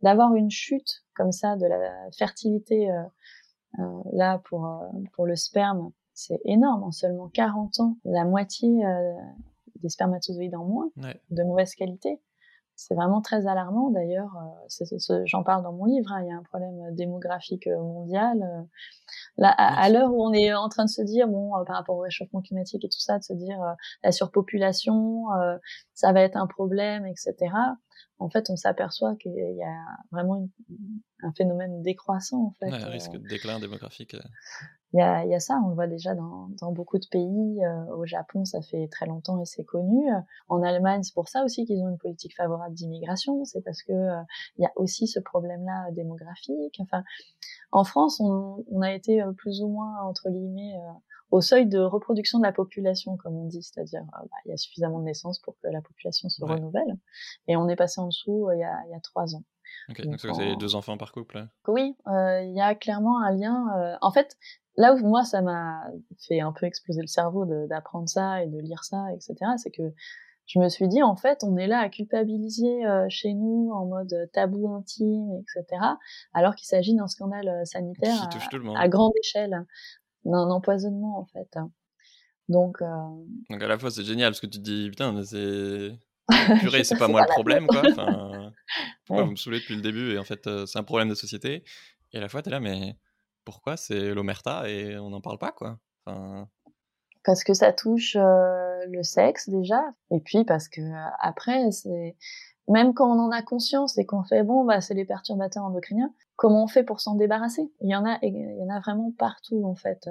d'avoir une chute comme ça de la fertilité euh, euh, là pour pour le sperme, c'est énorme. En seulement 40 ans, la moitié des spermatozoïdes en moins, de mauvaise qualité. C'est vraiment très alarmant. D'ailleurs, j'en parle dans mon livre. Hein, il y a un problème démographique mondial. Là, à, l'heure où on est en train de se dire, bon, par rapport au réchauffement climatique et tout ça, de se dire la surpopulation, ça va être un problème, etc. En fait, on s'aperçoit qu'il y a vraiment un phénomène décroissant, en fait. un risque de déclin démographique il y a, y a, ça, on le voit déjà dans, dans beaucoup de pays. Euh, au Japon, ça fait très longtemps et c'est connu. En Allemagne, c'est pour ça aussi qu'ils ont une politique favorable d'immigration. C'est parce que euh, il y a aussi ce problème-là démographique. Enfin, en France, on, on a été euh, plus ou moins entre guillemets au seuil de reproduction de la population, comme on dit, c'est-à-dire bah, il y a suffisamment de naissances pour que la population se renouvelle. Et on est passé en dessous il y a, y a trois ans. donc, donc vous avez deux enfants par couple. Oui, il y a clairement un lien. en fait, là où moi ça m'a fait un peu exploser le cerveau d'apprendre ça et de lire ça, etc., c'est que je me suis dit en fait on est là à culpabiliser euh, chez nous en mode tabou intime, etc., alors qu'il s'agit d'un scandale euh, sanitaire à, grande échelle, d'un empoisonnement en fait. Donc, euh... Donc à la fois c'est génial parce que tu te dis putain c'est purée, c'est pas moi le problème, quoi. pourquoi vous me saoulez depuis le début et en fait, c'est un problème de société. Et à la fois, tu es là, mais pourquoi c'est l'omerta et on n'en parle pas, quoi? Parce que ça touche le sexe déjà, et puis parce que après, c'est même quand on en a conscience et qu'on fait bon, bah c'est les perturbateurs endocriniens. Comment on fait pour s'en débarrasser? Il y en a, il y en a vraiment partout en fait.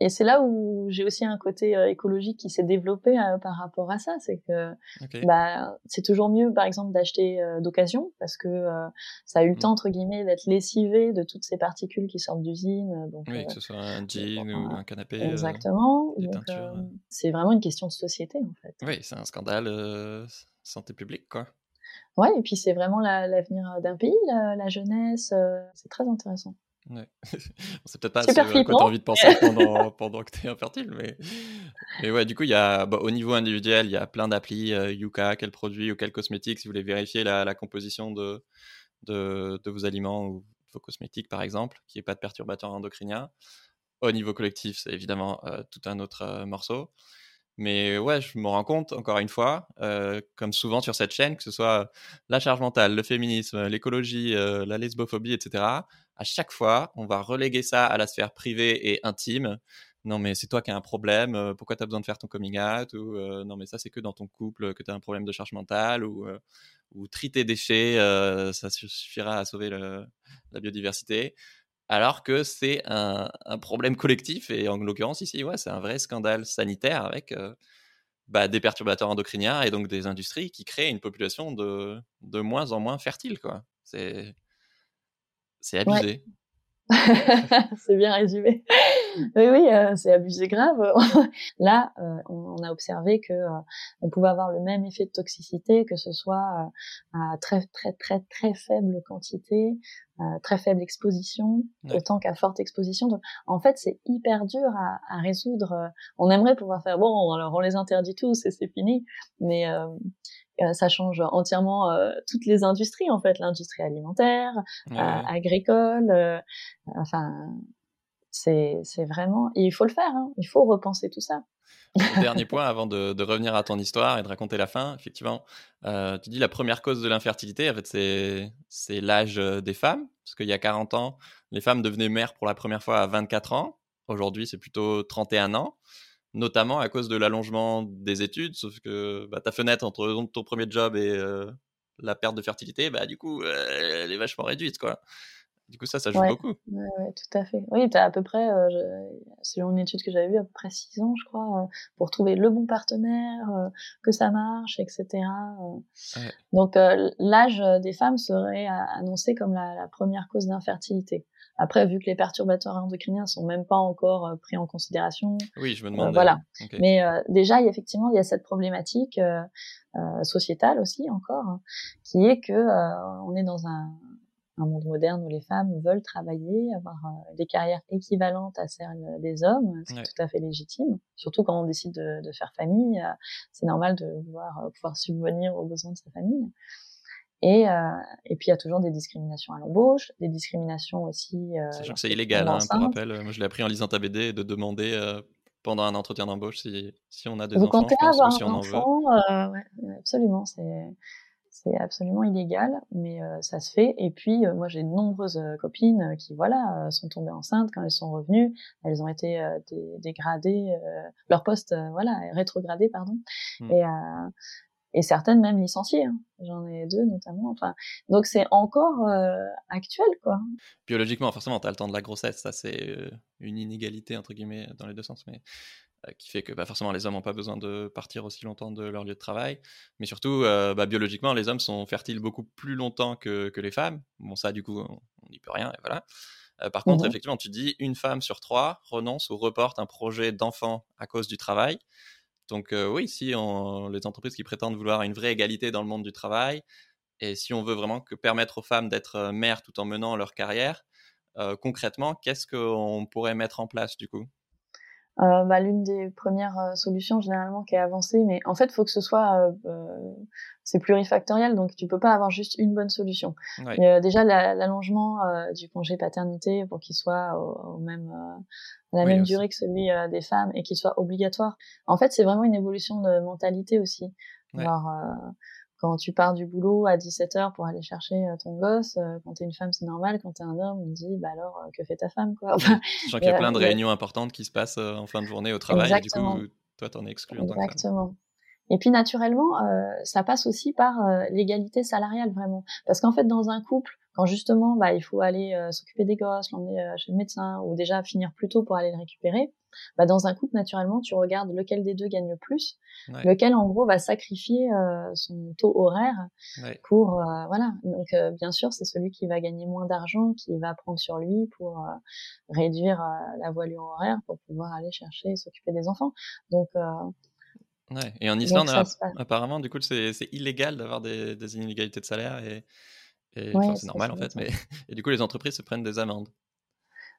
Et c'est là où j'ai aussi un côté euh, écologique qui s'est développé euh, par rapport à ça, c'est que bah c'est toujours mieux par exemple d'acheter euh, d'occasion parce que ça a eu le mmh. temps entre guillemets d'être lessivé de toutes ces particules qui sortent d'usine. Donc, oui, que ce soit un jean ou un canapé. Exactement. c'est vraiment une question de société en fait. Oui, c'est un scandale santé publique quoi. Ouais, et puis c'est vraiment l'avenir d'un pays, la jeunesse, c'est très intéressant. Ouais. c'est peut-être pas ce à quoi tu as envie de penser pendant, pendant que tu es infertile, mais... mais ouais, du coup, il y a, bah, au niveau individuel, il y a plein d'applis, euh, Yuka, quel produit ou quel cosmétique, si vous voulez vérifier la, la composition de, de, de, vos aliments ou vos cosmétiques, par exemple, qui n'est pas de perturbateur endocrinien. Au niveau collectif, c'est évidemment euh, tout un autre euh, morceau. Mais ouais, je me rends compte, encore une fois, euh, comme souvent sur cette chaîne, que ce soit la charge mentale, le féminisme, l'écologie, euh, la lesbophobie, etc., à chaque fois, on va reléguer ça à la sphère privée et intime. Non, mais c'est toi qui as un problème, euh, pourquoi tu as besoin de faire ton coming out Ou non, mais ça, c'est que dans ton couple que tu as un problème de charge mentale Ou, ou tri tes déchets, ça suffira à sauver la biodiversité alors que c'est un, problème collectif et en l'occurrence ici, ouais, c'est un vrai scandale sanitaire avec euh, bah, des perturbateurs endocriniens et donc des industries qui créent une population de, de moins en moins fertile, quoi. C'est c'est abusé. c'est bien résumé. oui, oui, euh, c'est abusé grave. Là, euh, on, a observé que euh, on pouvait avoir le même effet de toxicité, que ce soit à très très très très faible quantité, très faible exposition, autant qu'à forte exposition. Donc, en fait, c'est hyper dur à, à, résoudre. On aimerait pouvoir faire bon, alors on les interdit tous et c'est fini, mais euh, ça change entièrement euh, toutes les industries en fait, l'industrie alimentaire, euh, agricole, enfin c'est c'est vraiment et il faut le faire, hein, il faut repenser tout ça. Dernier point avant de, de, revenir à ton histoire et de raconter la fin, effectivement, tu dis la première cause de l'infertilité, en fait, c'est, c'est l'âge des femmes, parce qu'il y a 40 ans, les femmes devenaient mères pour la première fois à 24 ans. Aujourd'hui, c'est plutôt 31 ans notamment à cause de l'allongement des études, sauf que bah, ta fenêtre entre ton premier job et euh, la perte de fertilité, bah, du coup, euh, elle est vachement réduite. Quoi. Du coup, ça, ça joue beaucoup. Oui, tout à fait. Oui, tu as à peu près, euh, selon une étude que j'avais vue, à peu près 6 ans, je crois, pour trouver le bon partenaire, que ça marche, etc. Donc, l'âge des femmes serait annoncé comme la première cause d'infertilité. Après, vu que les perturbateurs endocriniens sont même pas encore euh, pris en considération. Oui, je me demande. voilà. Mais euh, déjà, il y a, effectivement, il y a cette problématique euh, sociétale aussi encore, hein, qui est que on est dans un, un, monde moderne où les femmes veulent travailler, avoir des carrières équivalentes à celles des hommes, c'est tout à fait légitime. Surtout quand on décide de, de faire famille, c'est normal de vouloir pouvoir subvenir aux besoins de sa famille. Et, euh, et puis il y a toujours des discriminations à l'embauche, des discriminations aussi. Euh, Sachant que c'est illégal, hein, pour rappel. Moi, je l'ai appris en lisant ta BD de demander euh, pendant un entretien d'embauche si, si on a des Vous enfants, comptez avoir si on un enfant, en veut. Euh, absolument, c'est c'est absolument illégal, mais euh, ça se fait. Et puis, euh, moi, j'ai de nombreuses euh, copines qui, voilà, sont tombées enceintes quand elles sont revenues. Elles ont été dégradées, leur poste, voilà, rétrogradé, pardon. Et, et certaines même licenciées. Hein. J'en ai deux notamment. Enfin, donc c'est encore euh, actuel, quoi. Biologiquement, forcément, tu as le temps de la grossesse. Ça, c'est euh, une inégalité entre guillemets dans les deux sens, mais euh, qui fait que bah, forcément les hommes n'ont pas besoin de partir aussi longtemps de leur lieu de travail. Mais surtout, bah, biologiquement, les hommes sont fertiles beaucoup plus longtemps que, que les femmes. Bon, ça, du coup, on n'y peut rien. Et voilà. par contre, mmh effectivement, tu dis une femme sur trois renonce ou reporte un projet d'enfant à cause du travail. Donc oui, si on, les entreprises qui prétendent vouloir une vraie égalité dans le monde du travail, et si on veut vraiment permettre aux femmes d'être mères tout en menant leur carrière, concrètement, qu'est-ce qu'on pourrait mettre en place du coup? Euh, bah, l'une des premières euh, solutions généralement qui est avancée, mais en fait, il faut que ce soit, euh, c'est plurifactoriel, donc tu peux pas avoir juste une bonne solution. déjà, l'allongement du congé paternité pour qu'il soit au, même, à la même durée que celui des femmes et qu'il soit obligatoire. En fait, c'est vraiment une évolution de mentalité aussi. Alors, quand tu pars du boulot à 17h pour aller chercher ton gosse, quand t'es une femme, c'est normal. Quand t'es un homme, on te dit, bah alors, que fait ta femme, quoi? Enfin, Sachant qu'il y a plein de réunions importantes qui se passent en fin de journée au travail. Et du coup, toi, t'en es exclu en tant que femme. Exactement. Et puis naturellement, euh, ça passe aussi par euh, l'égalité salariale vraiment, parce qu'en fait dans un couple, quand justement bah, il faut aller euh, s'occuper des gosses, l'emmener euh, chez le médecin ou déjà finir plus tôt pour aller le récupérer, bah, dans un couple naturellement tu regardes lequel des deux gagne le plus, lequel en gros va sacrifier son taux horaire ouais. pour voilà. Donc bien sûr c'est celui qui va gagner moins d'argent qui va prendre sur lui pour réduire la voilure horaire pour pouvoir aller chercher et s'occuper des enfants. Donc Ouais. Et en Islande, apparemment, du coup, c'est illégal d'avoir des, des, inégalités de salaire et, c'est normal en fait. Mais et du coup, les entreprises se prennent des amendes.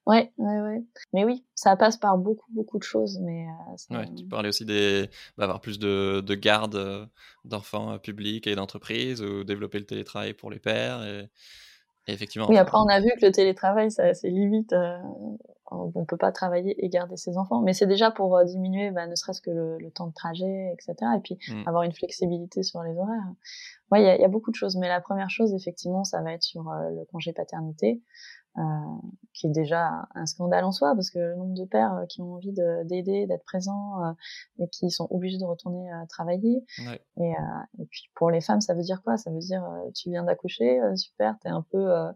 Ouais, ouais, ouais. Mais oui, ça passe par beaucoup, beaucoup de choses. Mais euh, ouais, tu parlais aussi des d'avoir plus de, de gardes euh, d'enfants euh, publics et d'entreprises ou développer le télétravail pour les pères. Et, effectivement. Oui, après on a vu que le télétravail, c'est limite. Euh, on peut pas travailler et garder ses enfants, mais c'est déjà pour euh, diminuer, bah, ne serait-ce que le, le, temps de trajet, etc. Et puis mmh. avoir une flexibilité sur les horaires. Ouais, il y a, y a, beaucoup de choses, mais la première chose, effectivement, ça va être sur euh, le congé paternité. Euh, qui est déjà un scandale en soi, parce que le nombre de pères euh, qui ont envie d'aider, d'être présents, euh, et qui sont obligés de retourner travailler. Ouais. Et, et, puis pour les femmes, ça veut dire quoi? Ça veut dire tu viens d'accoucher, super, t'es un peu euh,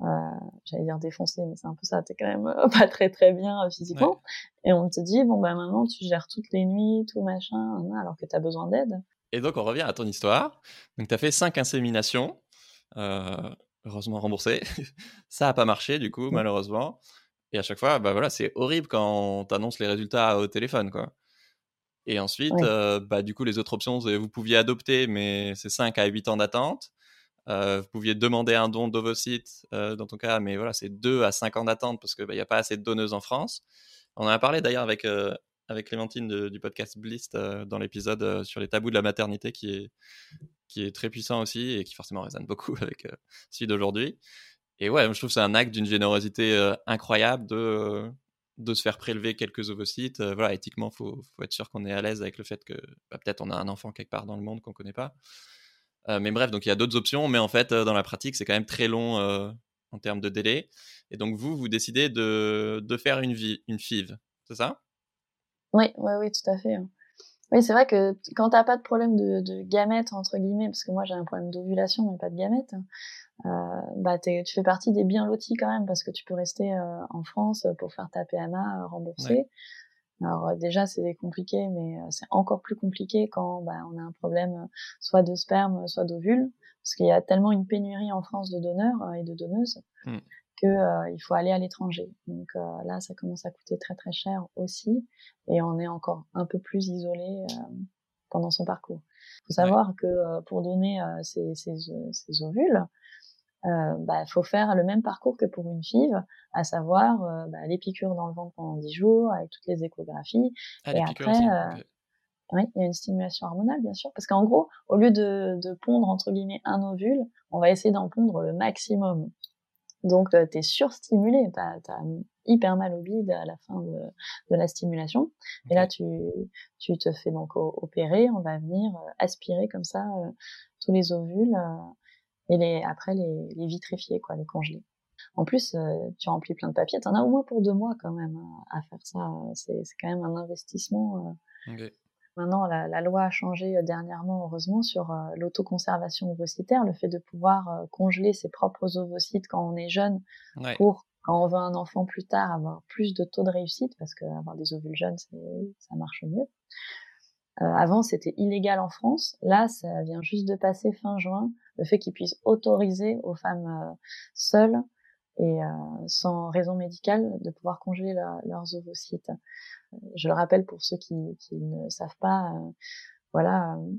j'allais dire défoncé, mais c'est un peu ça, t'es quand même pas très très bien physiquement. Ouais. Et on te dit, bon, bah maintenant tu gères toutes les nuits, tout machin, alors que t'as besoin d'aide. Et donc on revient à ton histoire. Donc t'as fait cinq inséminations. Euh, heureusement remboursé. ça a pas marché du coup, malheureusement. Et à chaque fois, bah voilà, c'est horrible quand on t'annonce les résultats au téléphone, quoi. Et ensuite, ouais. euh, bah du coup, les autres options, vous pouviez adopter, mais c'est 5 à 8 ans d'attente. Euh, vous pouviez demander un don d'ovocytes euh, dans ton cas, mais voilà, c'est 2 à 5 ans d'attente parce qu'il bah, n'y a pas assez de donneuses en France. On en a parlé d'ailleurs avec, euh, avec Clémentine du podcast Bliss euh, dans l'épisode sur les tabous de la maternité qui est, qui est très puissant aussi et qui forcément résonne beaucoup avec celui d'aujourd'hui. Et ouais, je trouve que c'est un acte d'une générosité incroyable de, de se faire prélever quelques ovocytes. Voilà, éthiquement, il faut, faut, être sûr qu'on est à l'aise avec le fait que bah, peut-être on a un enfant quelque part dans le monde qu'on ne connaît pas. Euh, mais bref, donc il y a d'autres options, mais en fait, dans la pratique, c'est quand même très long en termes de délai. Et donc vous, vous décidez de, de faire une, vie, une FIV, c'est ça? Oui, oui, oui, tout à fait. Hein. Oui, c'est vrai que quand t'as pas de problème de, de, gamètes entre guillemets, parce que moi j'ai un problème d'ovulation mais pas de gamètes, euh, bah tu fais partie des bien lotis quand même parce que tu peux rester euh, en France pour faire ta PMA euh, remboursée. Ouais. Alors euh, déjà c'est compliqué, mais euh, c'est encore plus compliqué quand bah, on a un problème soit de sperme, soit d'ovule, parce qu'il y a tellement une pénurie en France de donneurs et de donneuses. Mmh que euh, il faut aller à l'étranger. Donc euh, là, ça commence à coûter très très cher aussi, et on est encore un peu plus isolé euh, pendant son parcours. Il faut savoir ouais. que pour donner ces, ces, ces, ovules, bah, faut faire le même parcours que pour une FIV, à savoir bah, les piqûres dans le ventre pendant 10 jours avec toutes les échographies, ah, et après. Okay. Oui, il y a une stimulation hormonale, bien sûr, parce qu'en gros, au lieu de, de pondre entre guillemets un ovule, on va essayer d'en pondre le maximum. Donc, euh, tu es surstimulé, tu as, hyper mal au bide à la fin de, de la stimulation. Okay. Et là, tu, tu te fais donc opérer, on va venir euh, aspirer comme ça euh, tous les ovules euh, et les, après les, les, vitrifier, quoi, les congeler. En plus, euh, tu remplis plein de papiers, tu en as au moins pour deux mois quand même hein, à faire ça. C'est quand même un investissement. Okay. Maintenant, la, la, loi a changé euh, dernièrement, heureusement, sur euh, l'autoconservation ovocytaire, le fait de pouvoir euh, congeler ses propres ovocytes quand on est jeune ouais. pour, quand on veut un enfant plus tard, avoir plus de taux de réussite, parce qu'avoir des ovules jeunes, ça marche mieux. Euh, avant, c'était illégal en France. Là, ça vient juste de passer fin juin, le fait qu'ils puissent autoriser aux femmes euh, seules et euh, sans raison médicale de pouvoir congeler leur, leurs ovocytes. Je le rappelle pour ceux qui, qui ne savent pas, euh, voilà, euh,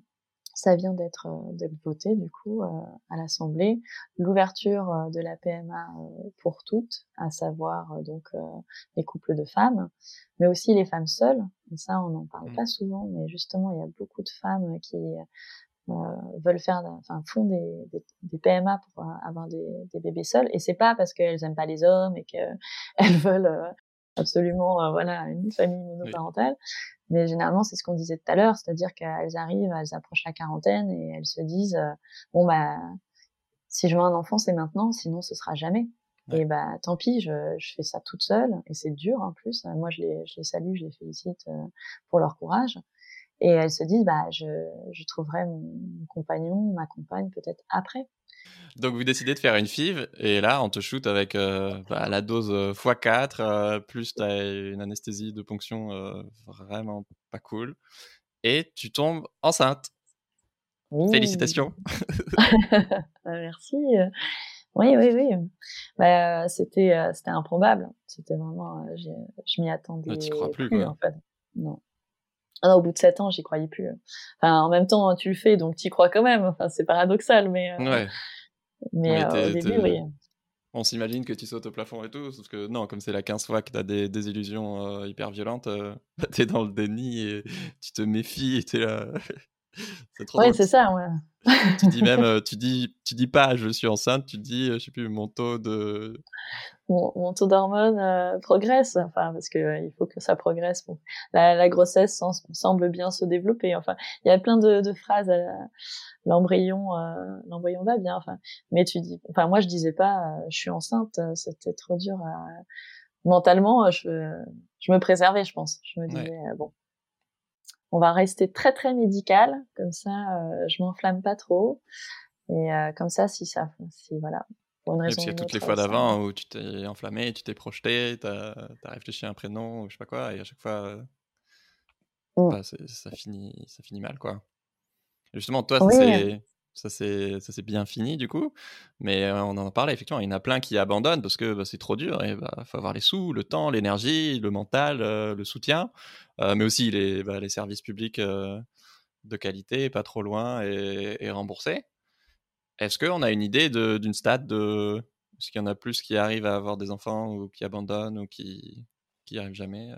ça vient d'être d'être voté du coup à l'Assemblée. L'ouverture de la PMA pour toutes, à savoir donc les couples de femmes, mais aussi les femmes seules. Et ça, on n'en parle mmh. pas souvent, mais justement, il y a beaucoup de femmes qui euh, veulent faire, enfin font des, des, des, PMA pour avoir des, des bébés seuls et c'est pas parce qu'elles aiment pas les hommes et qu'elles veulent absolument voilà une famille monoparentale. Mais généralement, c'est ce qu'on disait tout à l'heure, c'est-à-dire qu'elles arrivent, elles approchent la quarantaine et elles se disent bon bah si je veux un enfant, c'est maintenant, sinon ce sera jamais. Et bah tant pis, je, je, fais ça toute seule et c'est dur en plus. Moi, je les, je les salue, je les félicite pour leur courage. Et elles se disent bah je, je trouverai mon, compagnon, ma compagne peut-être après. Donc vous décidez de faire une FIV et là on te shoot avec euh, bah, la dose x4 euh, plus tu as une anesthésie de ponction euh, vraiment pas cool et tu tombes enceinte. Félicitations. Bah, merci. Oui, oui, oui. Bah, c'était, c'était improbable. C'était vraiment, je m'y attendais. Tu crois plus, quoi. En fait. Non. Ah non, au bout de sept ans, j'y croyais plus. Enfin, en même temps, tu le fais, donc tu y crois quand même. Enfin, c'est paradoxal, mais. Ouais. Mais, au début, oui. On s'imagine que tu sautes au plafond et tout, sauf que non, comme c'est la 15 fois que tu as des, des illusions hyper violentes, tu es dans le déni et tu te méfies et tu es là. c'est trop Ouais, c'est ça, ouais tu dis même, euh, tu dis, tu dis pas je suis enceinte, tu dis, euh, je sais plus, mon taux de. Mon, taux d'hormones euh, progresse, enfin, parce que il faut que ça progresse. Bon. La, la, grossesse semble bien se développer. Enfin, il y a plein de, de phrases. L'embryon, l'embryon va bien. Enfin, mais tu dis, enfin, moi je disais pas, je suis enceinte. C'était trop dur. Mentalement, je, je me préservais, je pense. Je me disais, bon, on va rester très très médical, comme ça euh, je m'enflamme pas trop. Et euh, comme ça, si ça, si voilà, pour une raison. parce qu'il y a toutes les fois d'avant où tu t'es enflammé, tu t'es projeté, tu as, réfléchi à un prénom, ou je sais pas quoi, et à chaque fois, euh, mmh. bah, ça finit, ça finit mal quoi. justement, toi, c'est ça c'est bien fini du coup mais on en parlait effectivement il y en a plein qui abandonnent parce que bah, c'est trop dur et bah faut avoir les sous le temps l'énergie le mental le soutien mais aussi les, bah, les services publics de qualité pas trop loin et, et remboursés est-ce qu'on a une idée d'une stade de est-ce qu'il y en a plus qui arrivent à avoir des enfants ou qui abandonnent ou qui qui arrivent jamais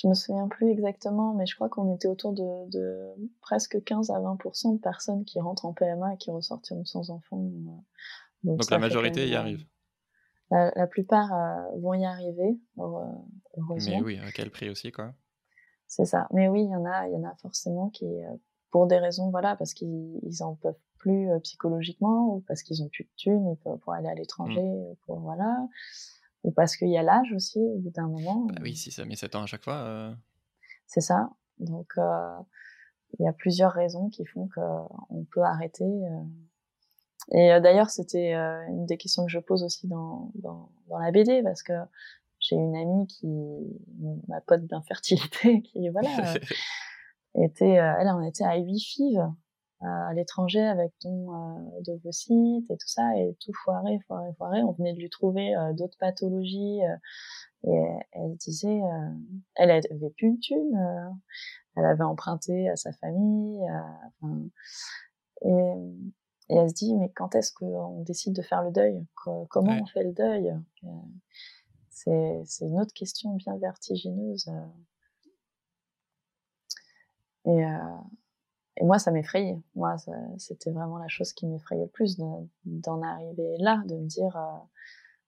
je me souviens plus exactement, mais je crois qu'on était autour de, de, presque 15 à 20% de personnes qui rentrent en PMA et qui ressortiront sans enfants. Donc, Donc la majorité y arrive la, la plupart euh, vont y arriver, heureusement. Mais oui, à quel prix aussi, quoi. C'est ça. Mais oui, il y en a, il y en a forcément qui, euh, pour des raisons, voilà, parce qu'ils en peuvent plus euh, psychologiquement, ou parce qu'ils ont plus de thunes, pour aller à l'étranger, mmh. pour voilà ou parce qu'il y a l'âge aussi au bout d'un moment. Bah oui, si ça met 7 ans à chaque fois. Euh... C'est ça. Donc euh, il y a plusieurs raisons qui font qu'on peut arrêter. Euh. Et euh, d'ailleurs, c'était euh, une des questions que je pose aussi dans, dans, dans la BD parce que j'ai une amie qui, ma pote d'infertilité, qui voilà, était, elle en était à 8 fives à l'étranger avec ton euh, et tout ça, et tout foiré, foiré, foiré. On venait de lui trouver euh, d'autres pathologies. Euh, et elle disait, euh, elle avait plus une thune, elle avait emprunté à sa famille. et, et elle se dit, mais quand est-ce qu'on décide de faire le deuil? Comment on fait le deuil? C'est une autre question bien vertigineuse. Et, et moi, ça m'effrayait. Moi, c'était vraiment la chose qui m'effrayait le plus d'en arriver là, de me dire euh,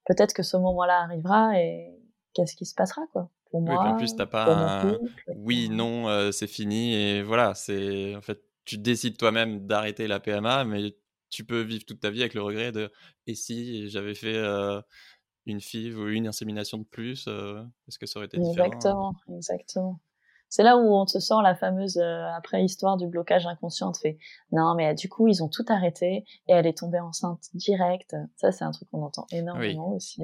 peut-être que ce moment-là arrivera et qu'est-ce qui se passera, quoi. Pour oui, moi, en plus, t'as pas un... oui, non, euh, c'est fini et voilà. C'est en fait, tu décides toi-même d'arrêter la PMA, mais tu peux vivre toute ta vie avec le regret de et si j'avais fait euh, une FIV ou une insémination de plus, est-ce que ça aurait été différent Exactement, exactement. C'est là où on te sort la fameuse euh, après histoire du blocage inconscient. Tu fais non, mais du coup ils ont tout arrêté et elle est tombée enceinte directe. Ça c'est un truc qu'on entend énormément aussi.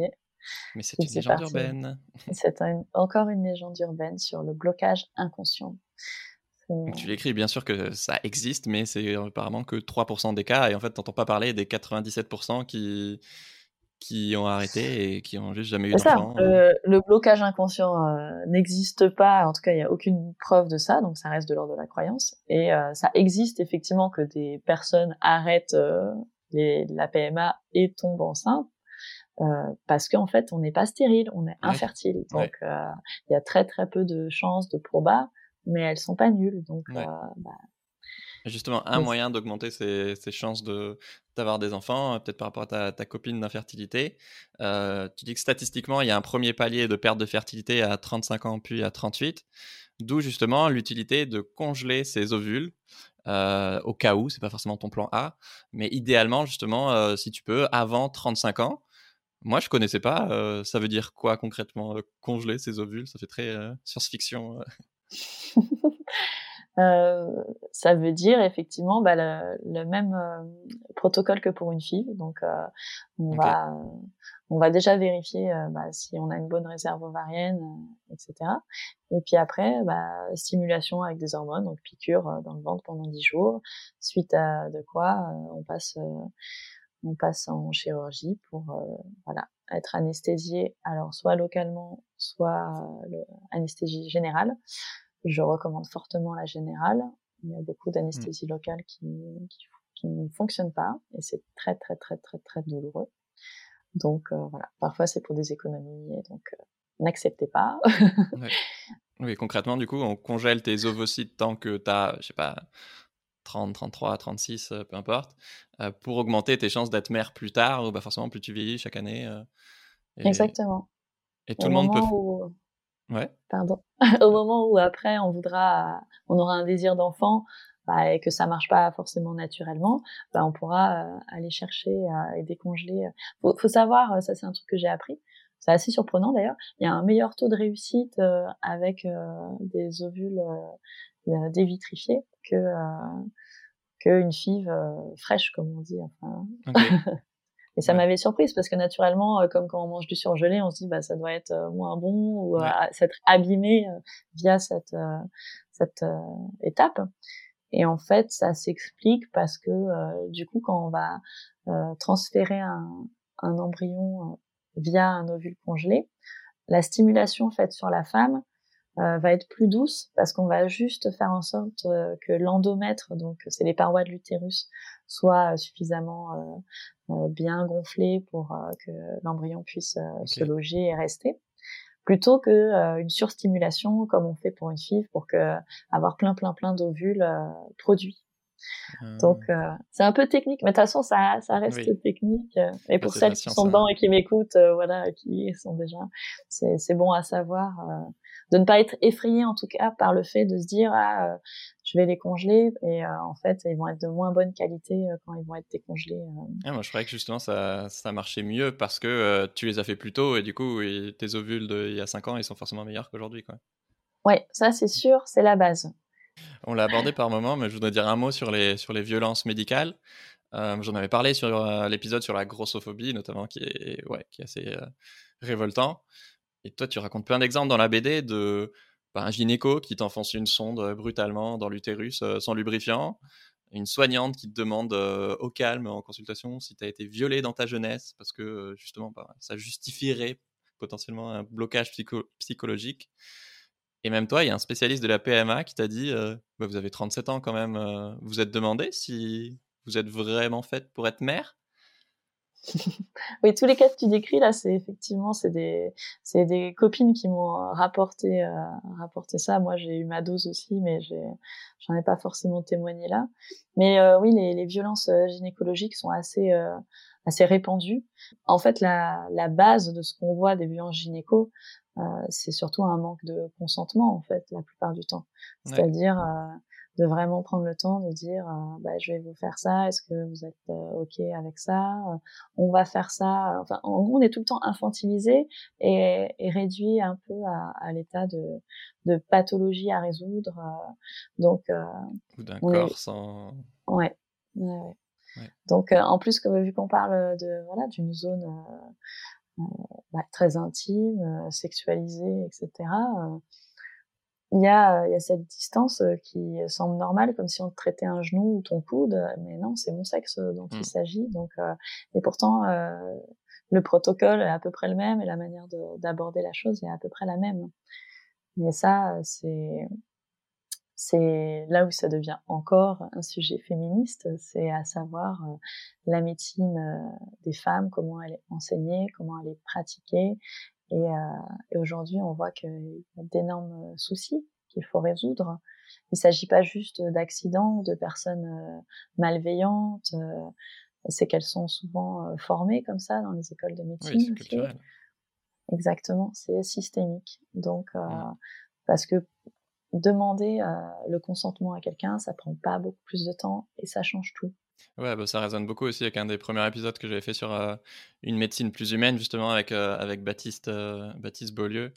Mais c'est une légende urbaine. C'est encore une légende urbaine sur le blocage inconscient. Tu l'écris, bien sûr que ça existe, mais c'est apparemment que 3% des cas, et en fait, t'entends pas parler des 97% qui, qui ont arrêté et qui ont juste jamais eu d'enfant. Euh, le blocage inconscient euh, n'existe pas, en tout cas il n'y a aucune preuve de ça, donc ça reste de l'ordre de la croyance. Et euh, ça existe effectivement que des personnes arrêtent les, la PMA et tombent enceintes. parce qu'en fait on n'est pas stérile, on est infertile, donc il y a très très peu de chances de proba, mais elles sont pas nulles, donc bah, Justement, un moyen d'augmenter ses, chances de, d'avoir des enfants, peut-être par rapport à ta, copine d'infertilité, euh, tu dis que statistiquement, il y a un premier palier de perte de fertilité à 35 ans puis à 38, d'où justement l'utilité de congeler ses ovules euh, au cas où, c'est pas forcément ton plan A, mais idéalement justement, euh, si tu peux, avant 35 ans. Moi, je connaissais pas. ça veut dire quoi concrètement congeler ses ovules? Ça fait très science-fiction. Euh, ça veut dire effectivement bah, le, même euh, protocole que pour une fille. Donc, euh, on va on va déjà vérifier bah, si on a une bonne réserve ovarienne, etc. Et puis après, bah, stimulation avec des hormones, donc piqûre dans le ventre pendant 10 jours, suite à de quoi on passe on passe en chirurgie pour voilà être anesthésié alors soit localement soit anesthésie générale je recommande fortement la générale. Il y a beaucoup d'anesthésie mmh. locale qui, qui, ne fonctionnent pas et c'est très très très très très douloureux. Donc euh, voilà, parfois c'est pour des économies et donc euh, n'acceptez pas. Oui, concrètement, du coup, on congèle tes ovocytes tant que tu as, je sais pas, 30, 33, 36, peu importe, euh, pour augmenter tes chances d'être mère plus tard ou bah forcément plus tu vieillis chaque année. Exactement. Et tout le monde peut. Ouais. Pardon. Au moment où après on voudra, on aura un désir d'enfant bah, et que ça marche pas forcément naturellement, bah, on pourra euh, aller chercher euh, et décongeler. Faut, faut savoir, euh, ça c'est un truc que j'ai appris. C'est assez surprenant d'ailleurs. Il y a un meilleur taux de réussite avec des ovules dévitrifiés que qu'une five fraîche, comme on dit. Enfin. Et ça m'avait surprise parce que naturellement, euh, comme quand on mange du surgelé, on se dit bah ça doit être euh, moins bon ou euh, s'être abîmé via cette cette étape. Et en fait, ça s'explique parce que du coup, quand on va transférer un, un embryon via un ovule congelé, la stimulation faite sur la femme euh, va être plus douce parce qu'on va juste faire en sorte euh, que l'endomètre, donc c'est les parois de l'utérus, soient suffisamment euh, bien gonflées pour que l'embryon puisse se loger et rester plutôt que une surstimulation comme on fait pour une FIV pour que avoir plein plein plein d'ovules produits. Donc c'est un peu technique, mais de toute façon ça, ça reste technique. Et pour celles qui sont dedans et qui m'écoutent, voilà, qui sont déjà, c'est bon à savoir de ne pas être effrayé en tout cas par le fait de se dire ah euh, je vais les congeler et euh, en fait ils vont être de moins bonne qualité euh, quand ils vont être décongelés. Ah, moi je croyais que justement ça, ça marchait mieux parce que tu les as fait plus tôt et du coup tes ovules d'il y a 5 ans ils sont forcément meilleurs qu'aujourd'hui quoi. Ouais, ça c'est sûr, c'est la base. On l'a abordé par moment, mais je voudrais dire un mot sur les, sur les violences médicales. J'en avais parlé sur l'épisode sur la grossophobie, notamment, qui est, ouais, qui est assez révoltant. Et toi, tu racontes plein d'exemples dans la BD de bah, un gynéco qui t'enfonce une sonde euh, brutalement dans l'utérus euh, sans lubrifiant, une soignante qui te demande euh, au calme en consultation si tu as été violé dans ta jeunesse, parce que justement, bah, ça justifierait potentiellement un blocage psychologique. Et même toi, il y a un spécialiste de la PMA qui t'a dit bah, Vous avez 37 ans quand même, vous êtes demandé si vous êtes vraiment faite pour être mère? Oui, tous les cas que tu décris là, c'est effectivement c'est des c'est des copines qui m'ont rapporté euh, rapporté ça. Moi, j'ai eu ma dose aussi, mais j'ai j'en ai pas forcément témoigné là. Mais euh, oui, les, les, violences euh, gynécologiques sont assez euh, assez répandues. En fait, la la base de ce qu'on voit des violences gynéco, euh, c'est surtout un manque de consentement en fait la plupart du temps. C'est-à-dire de vraiment prendre le temps de dire euh, bah, je vais vous faire ça est-ce que vous êtes euh, ok avec ça euh, on va faire ça enfin en gros on est tout le temps infantilisé et, et réduit un peu à, à l'état de, de pathologie à résoudre donc ou d'un corps sans ouais, ouais, donc en plus comme vu qu'on parle de voilà d'une zone bah, très intime sexualisée etc il y a, il y a cette distance euh, qui semble normale, comme si on traitait un genou ou ton coude, mais non, c'est mon sexe dont il mm. s'agit. Donc, euh, et pourtant, euh, le protocole est à peu près le même et la manière d'aborder la chose est à peu près la même. Mais ça, c'est c'est là où ça devient encore un sujet féministe, c'est à savoir la médecine des femmes, comment elle est enseignée, comment elle est pratiquée, et, euh, et aujourd'hui, on voit qu'il y a d'énormes soucis qu'il faut résoudre. Il s'agit pas juste d'accidents, de personnes malveillantes. c'est qu'elles sont souvent formées comme ça dans les écoles de médecine. Oui, Exactement, c'est systémique. Donc, parce que demander le consentement à quelqu'un, ça prend pas beaucoup plus de temps et ça change tout. Ouais, bah, ça résonne beaucoup aussi avec un des premiers épisodes que j'avais fait sur une médecine plus humaine, justement, avec, avec Baptiste, Baptiste Beaulieu.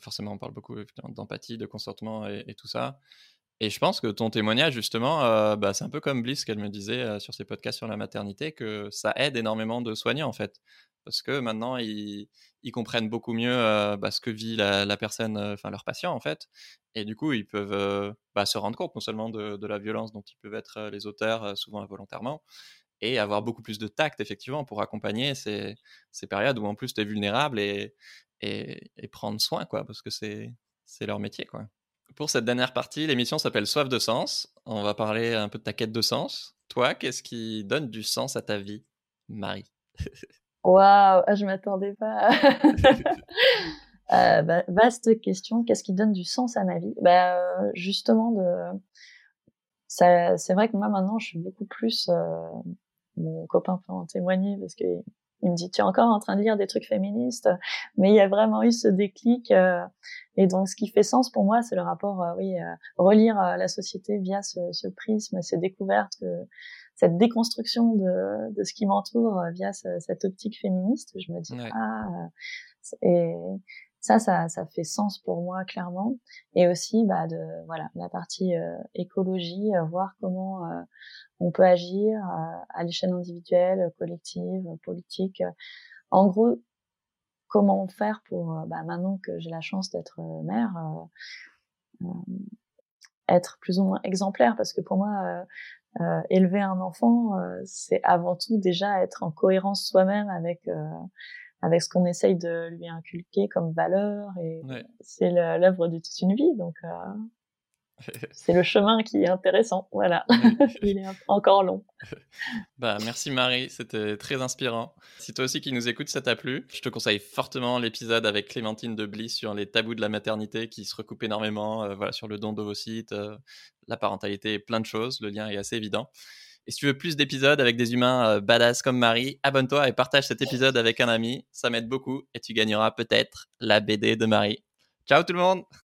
forcément, on parle beaucoup d'empathie, de consentement et, tout ça. Et je pense que ton témoignage, justement, bah, c'est un peu comme Bliss qu'elle me disait sur ses podcasts sur la maternité, que ça aide énormément de soignants, en fait parce que maintenant ils, comprennent beaucoup mieux bah, ce que vit la, personne, enfin leur patient en fait, et du coup ils peuvent bah, se rendre compte non seulement de, la violence dont ils peuvent être les auteurs, souvent involontairement, et avoir beaucoup plus de tact effectivement pour accompagner ces, périodes où en plus tu es vulnérable et, et, prendre soin quoi, parce que c'est leur métier quoi. Pour cette dernière partie, l'émission s'appelle Soif de sens. On va parler un peu de ta quête de sens. Toi, qu'est-ce qui donne du sens à ta vie, Marie? Waouh, ah, je m'attendais pas. euh, bah, vaste question. Qu'est-ce qui donne du sens à ma vie? Bah, euh, Justement, de... c'est vrai que moi maintenant, je suis beaucoup plus. Euh, mon copain peut en témoigner parce que il me dit tu es encore en train de lire des trucs féministes, mais il y a vraiment eu ce déclic. Euh, et donc, ce qui fait sens pour moi, c'est le rapport, euh, oui, relire la société via ce, ce prisme, ces découvertes que cette déconstruction de, de ce qui m'entoure euh, via cette optique féministe. Je me dis ah et ça, ça, ça fait sens pour moi clairement. Et aussi, bah, de voilà, la partie euh, écologie, euh, voir comment on peut agir à l'échelle individuelle, collective, politique. En gros, comment faire pour, bah, maintenant que j'ai la chance d'être mère, être plus ou moins exemplaire, parce que pour moi, euh, élever un enfant, euh, c'est avant tout déjà être en cohérence soi-même avec euh, avec ce qu'on essaye de lui inculquer comme valeur et c'est l'œuvre de toute une vie. Donc c'est le chemin qui est intéressant voilà il est encore long bah merci Marie c'était très inspirant si toi aussi qui nous écoutes ça t'a plu je te conseille fortement l'épisode avec Clémentine de Bliss sur les tabous de la maternité qui se recoupe énormément voilà sur le don d'ovocytes la parentalité, plein de choses. Le lien est assez évident. Et si tu veux plus d'épisodes avec des humains euh, badass comme Marie, abonne-toi et partage cet épisode avec un ami. Ça m'aide beaucoup et tu gagneras peut-être la BD de Marie. Ciao tout le monde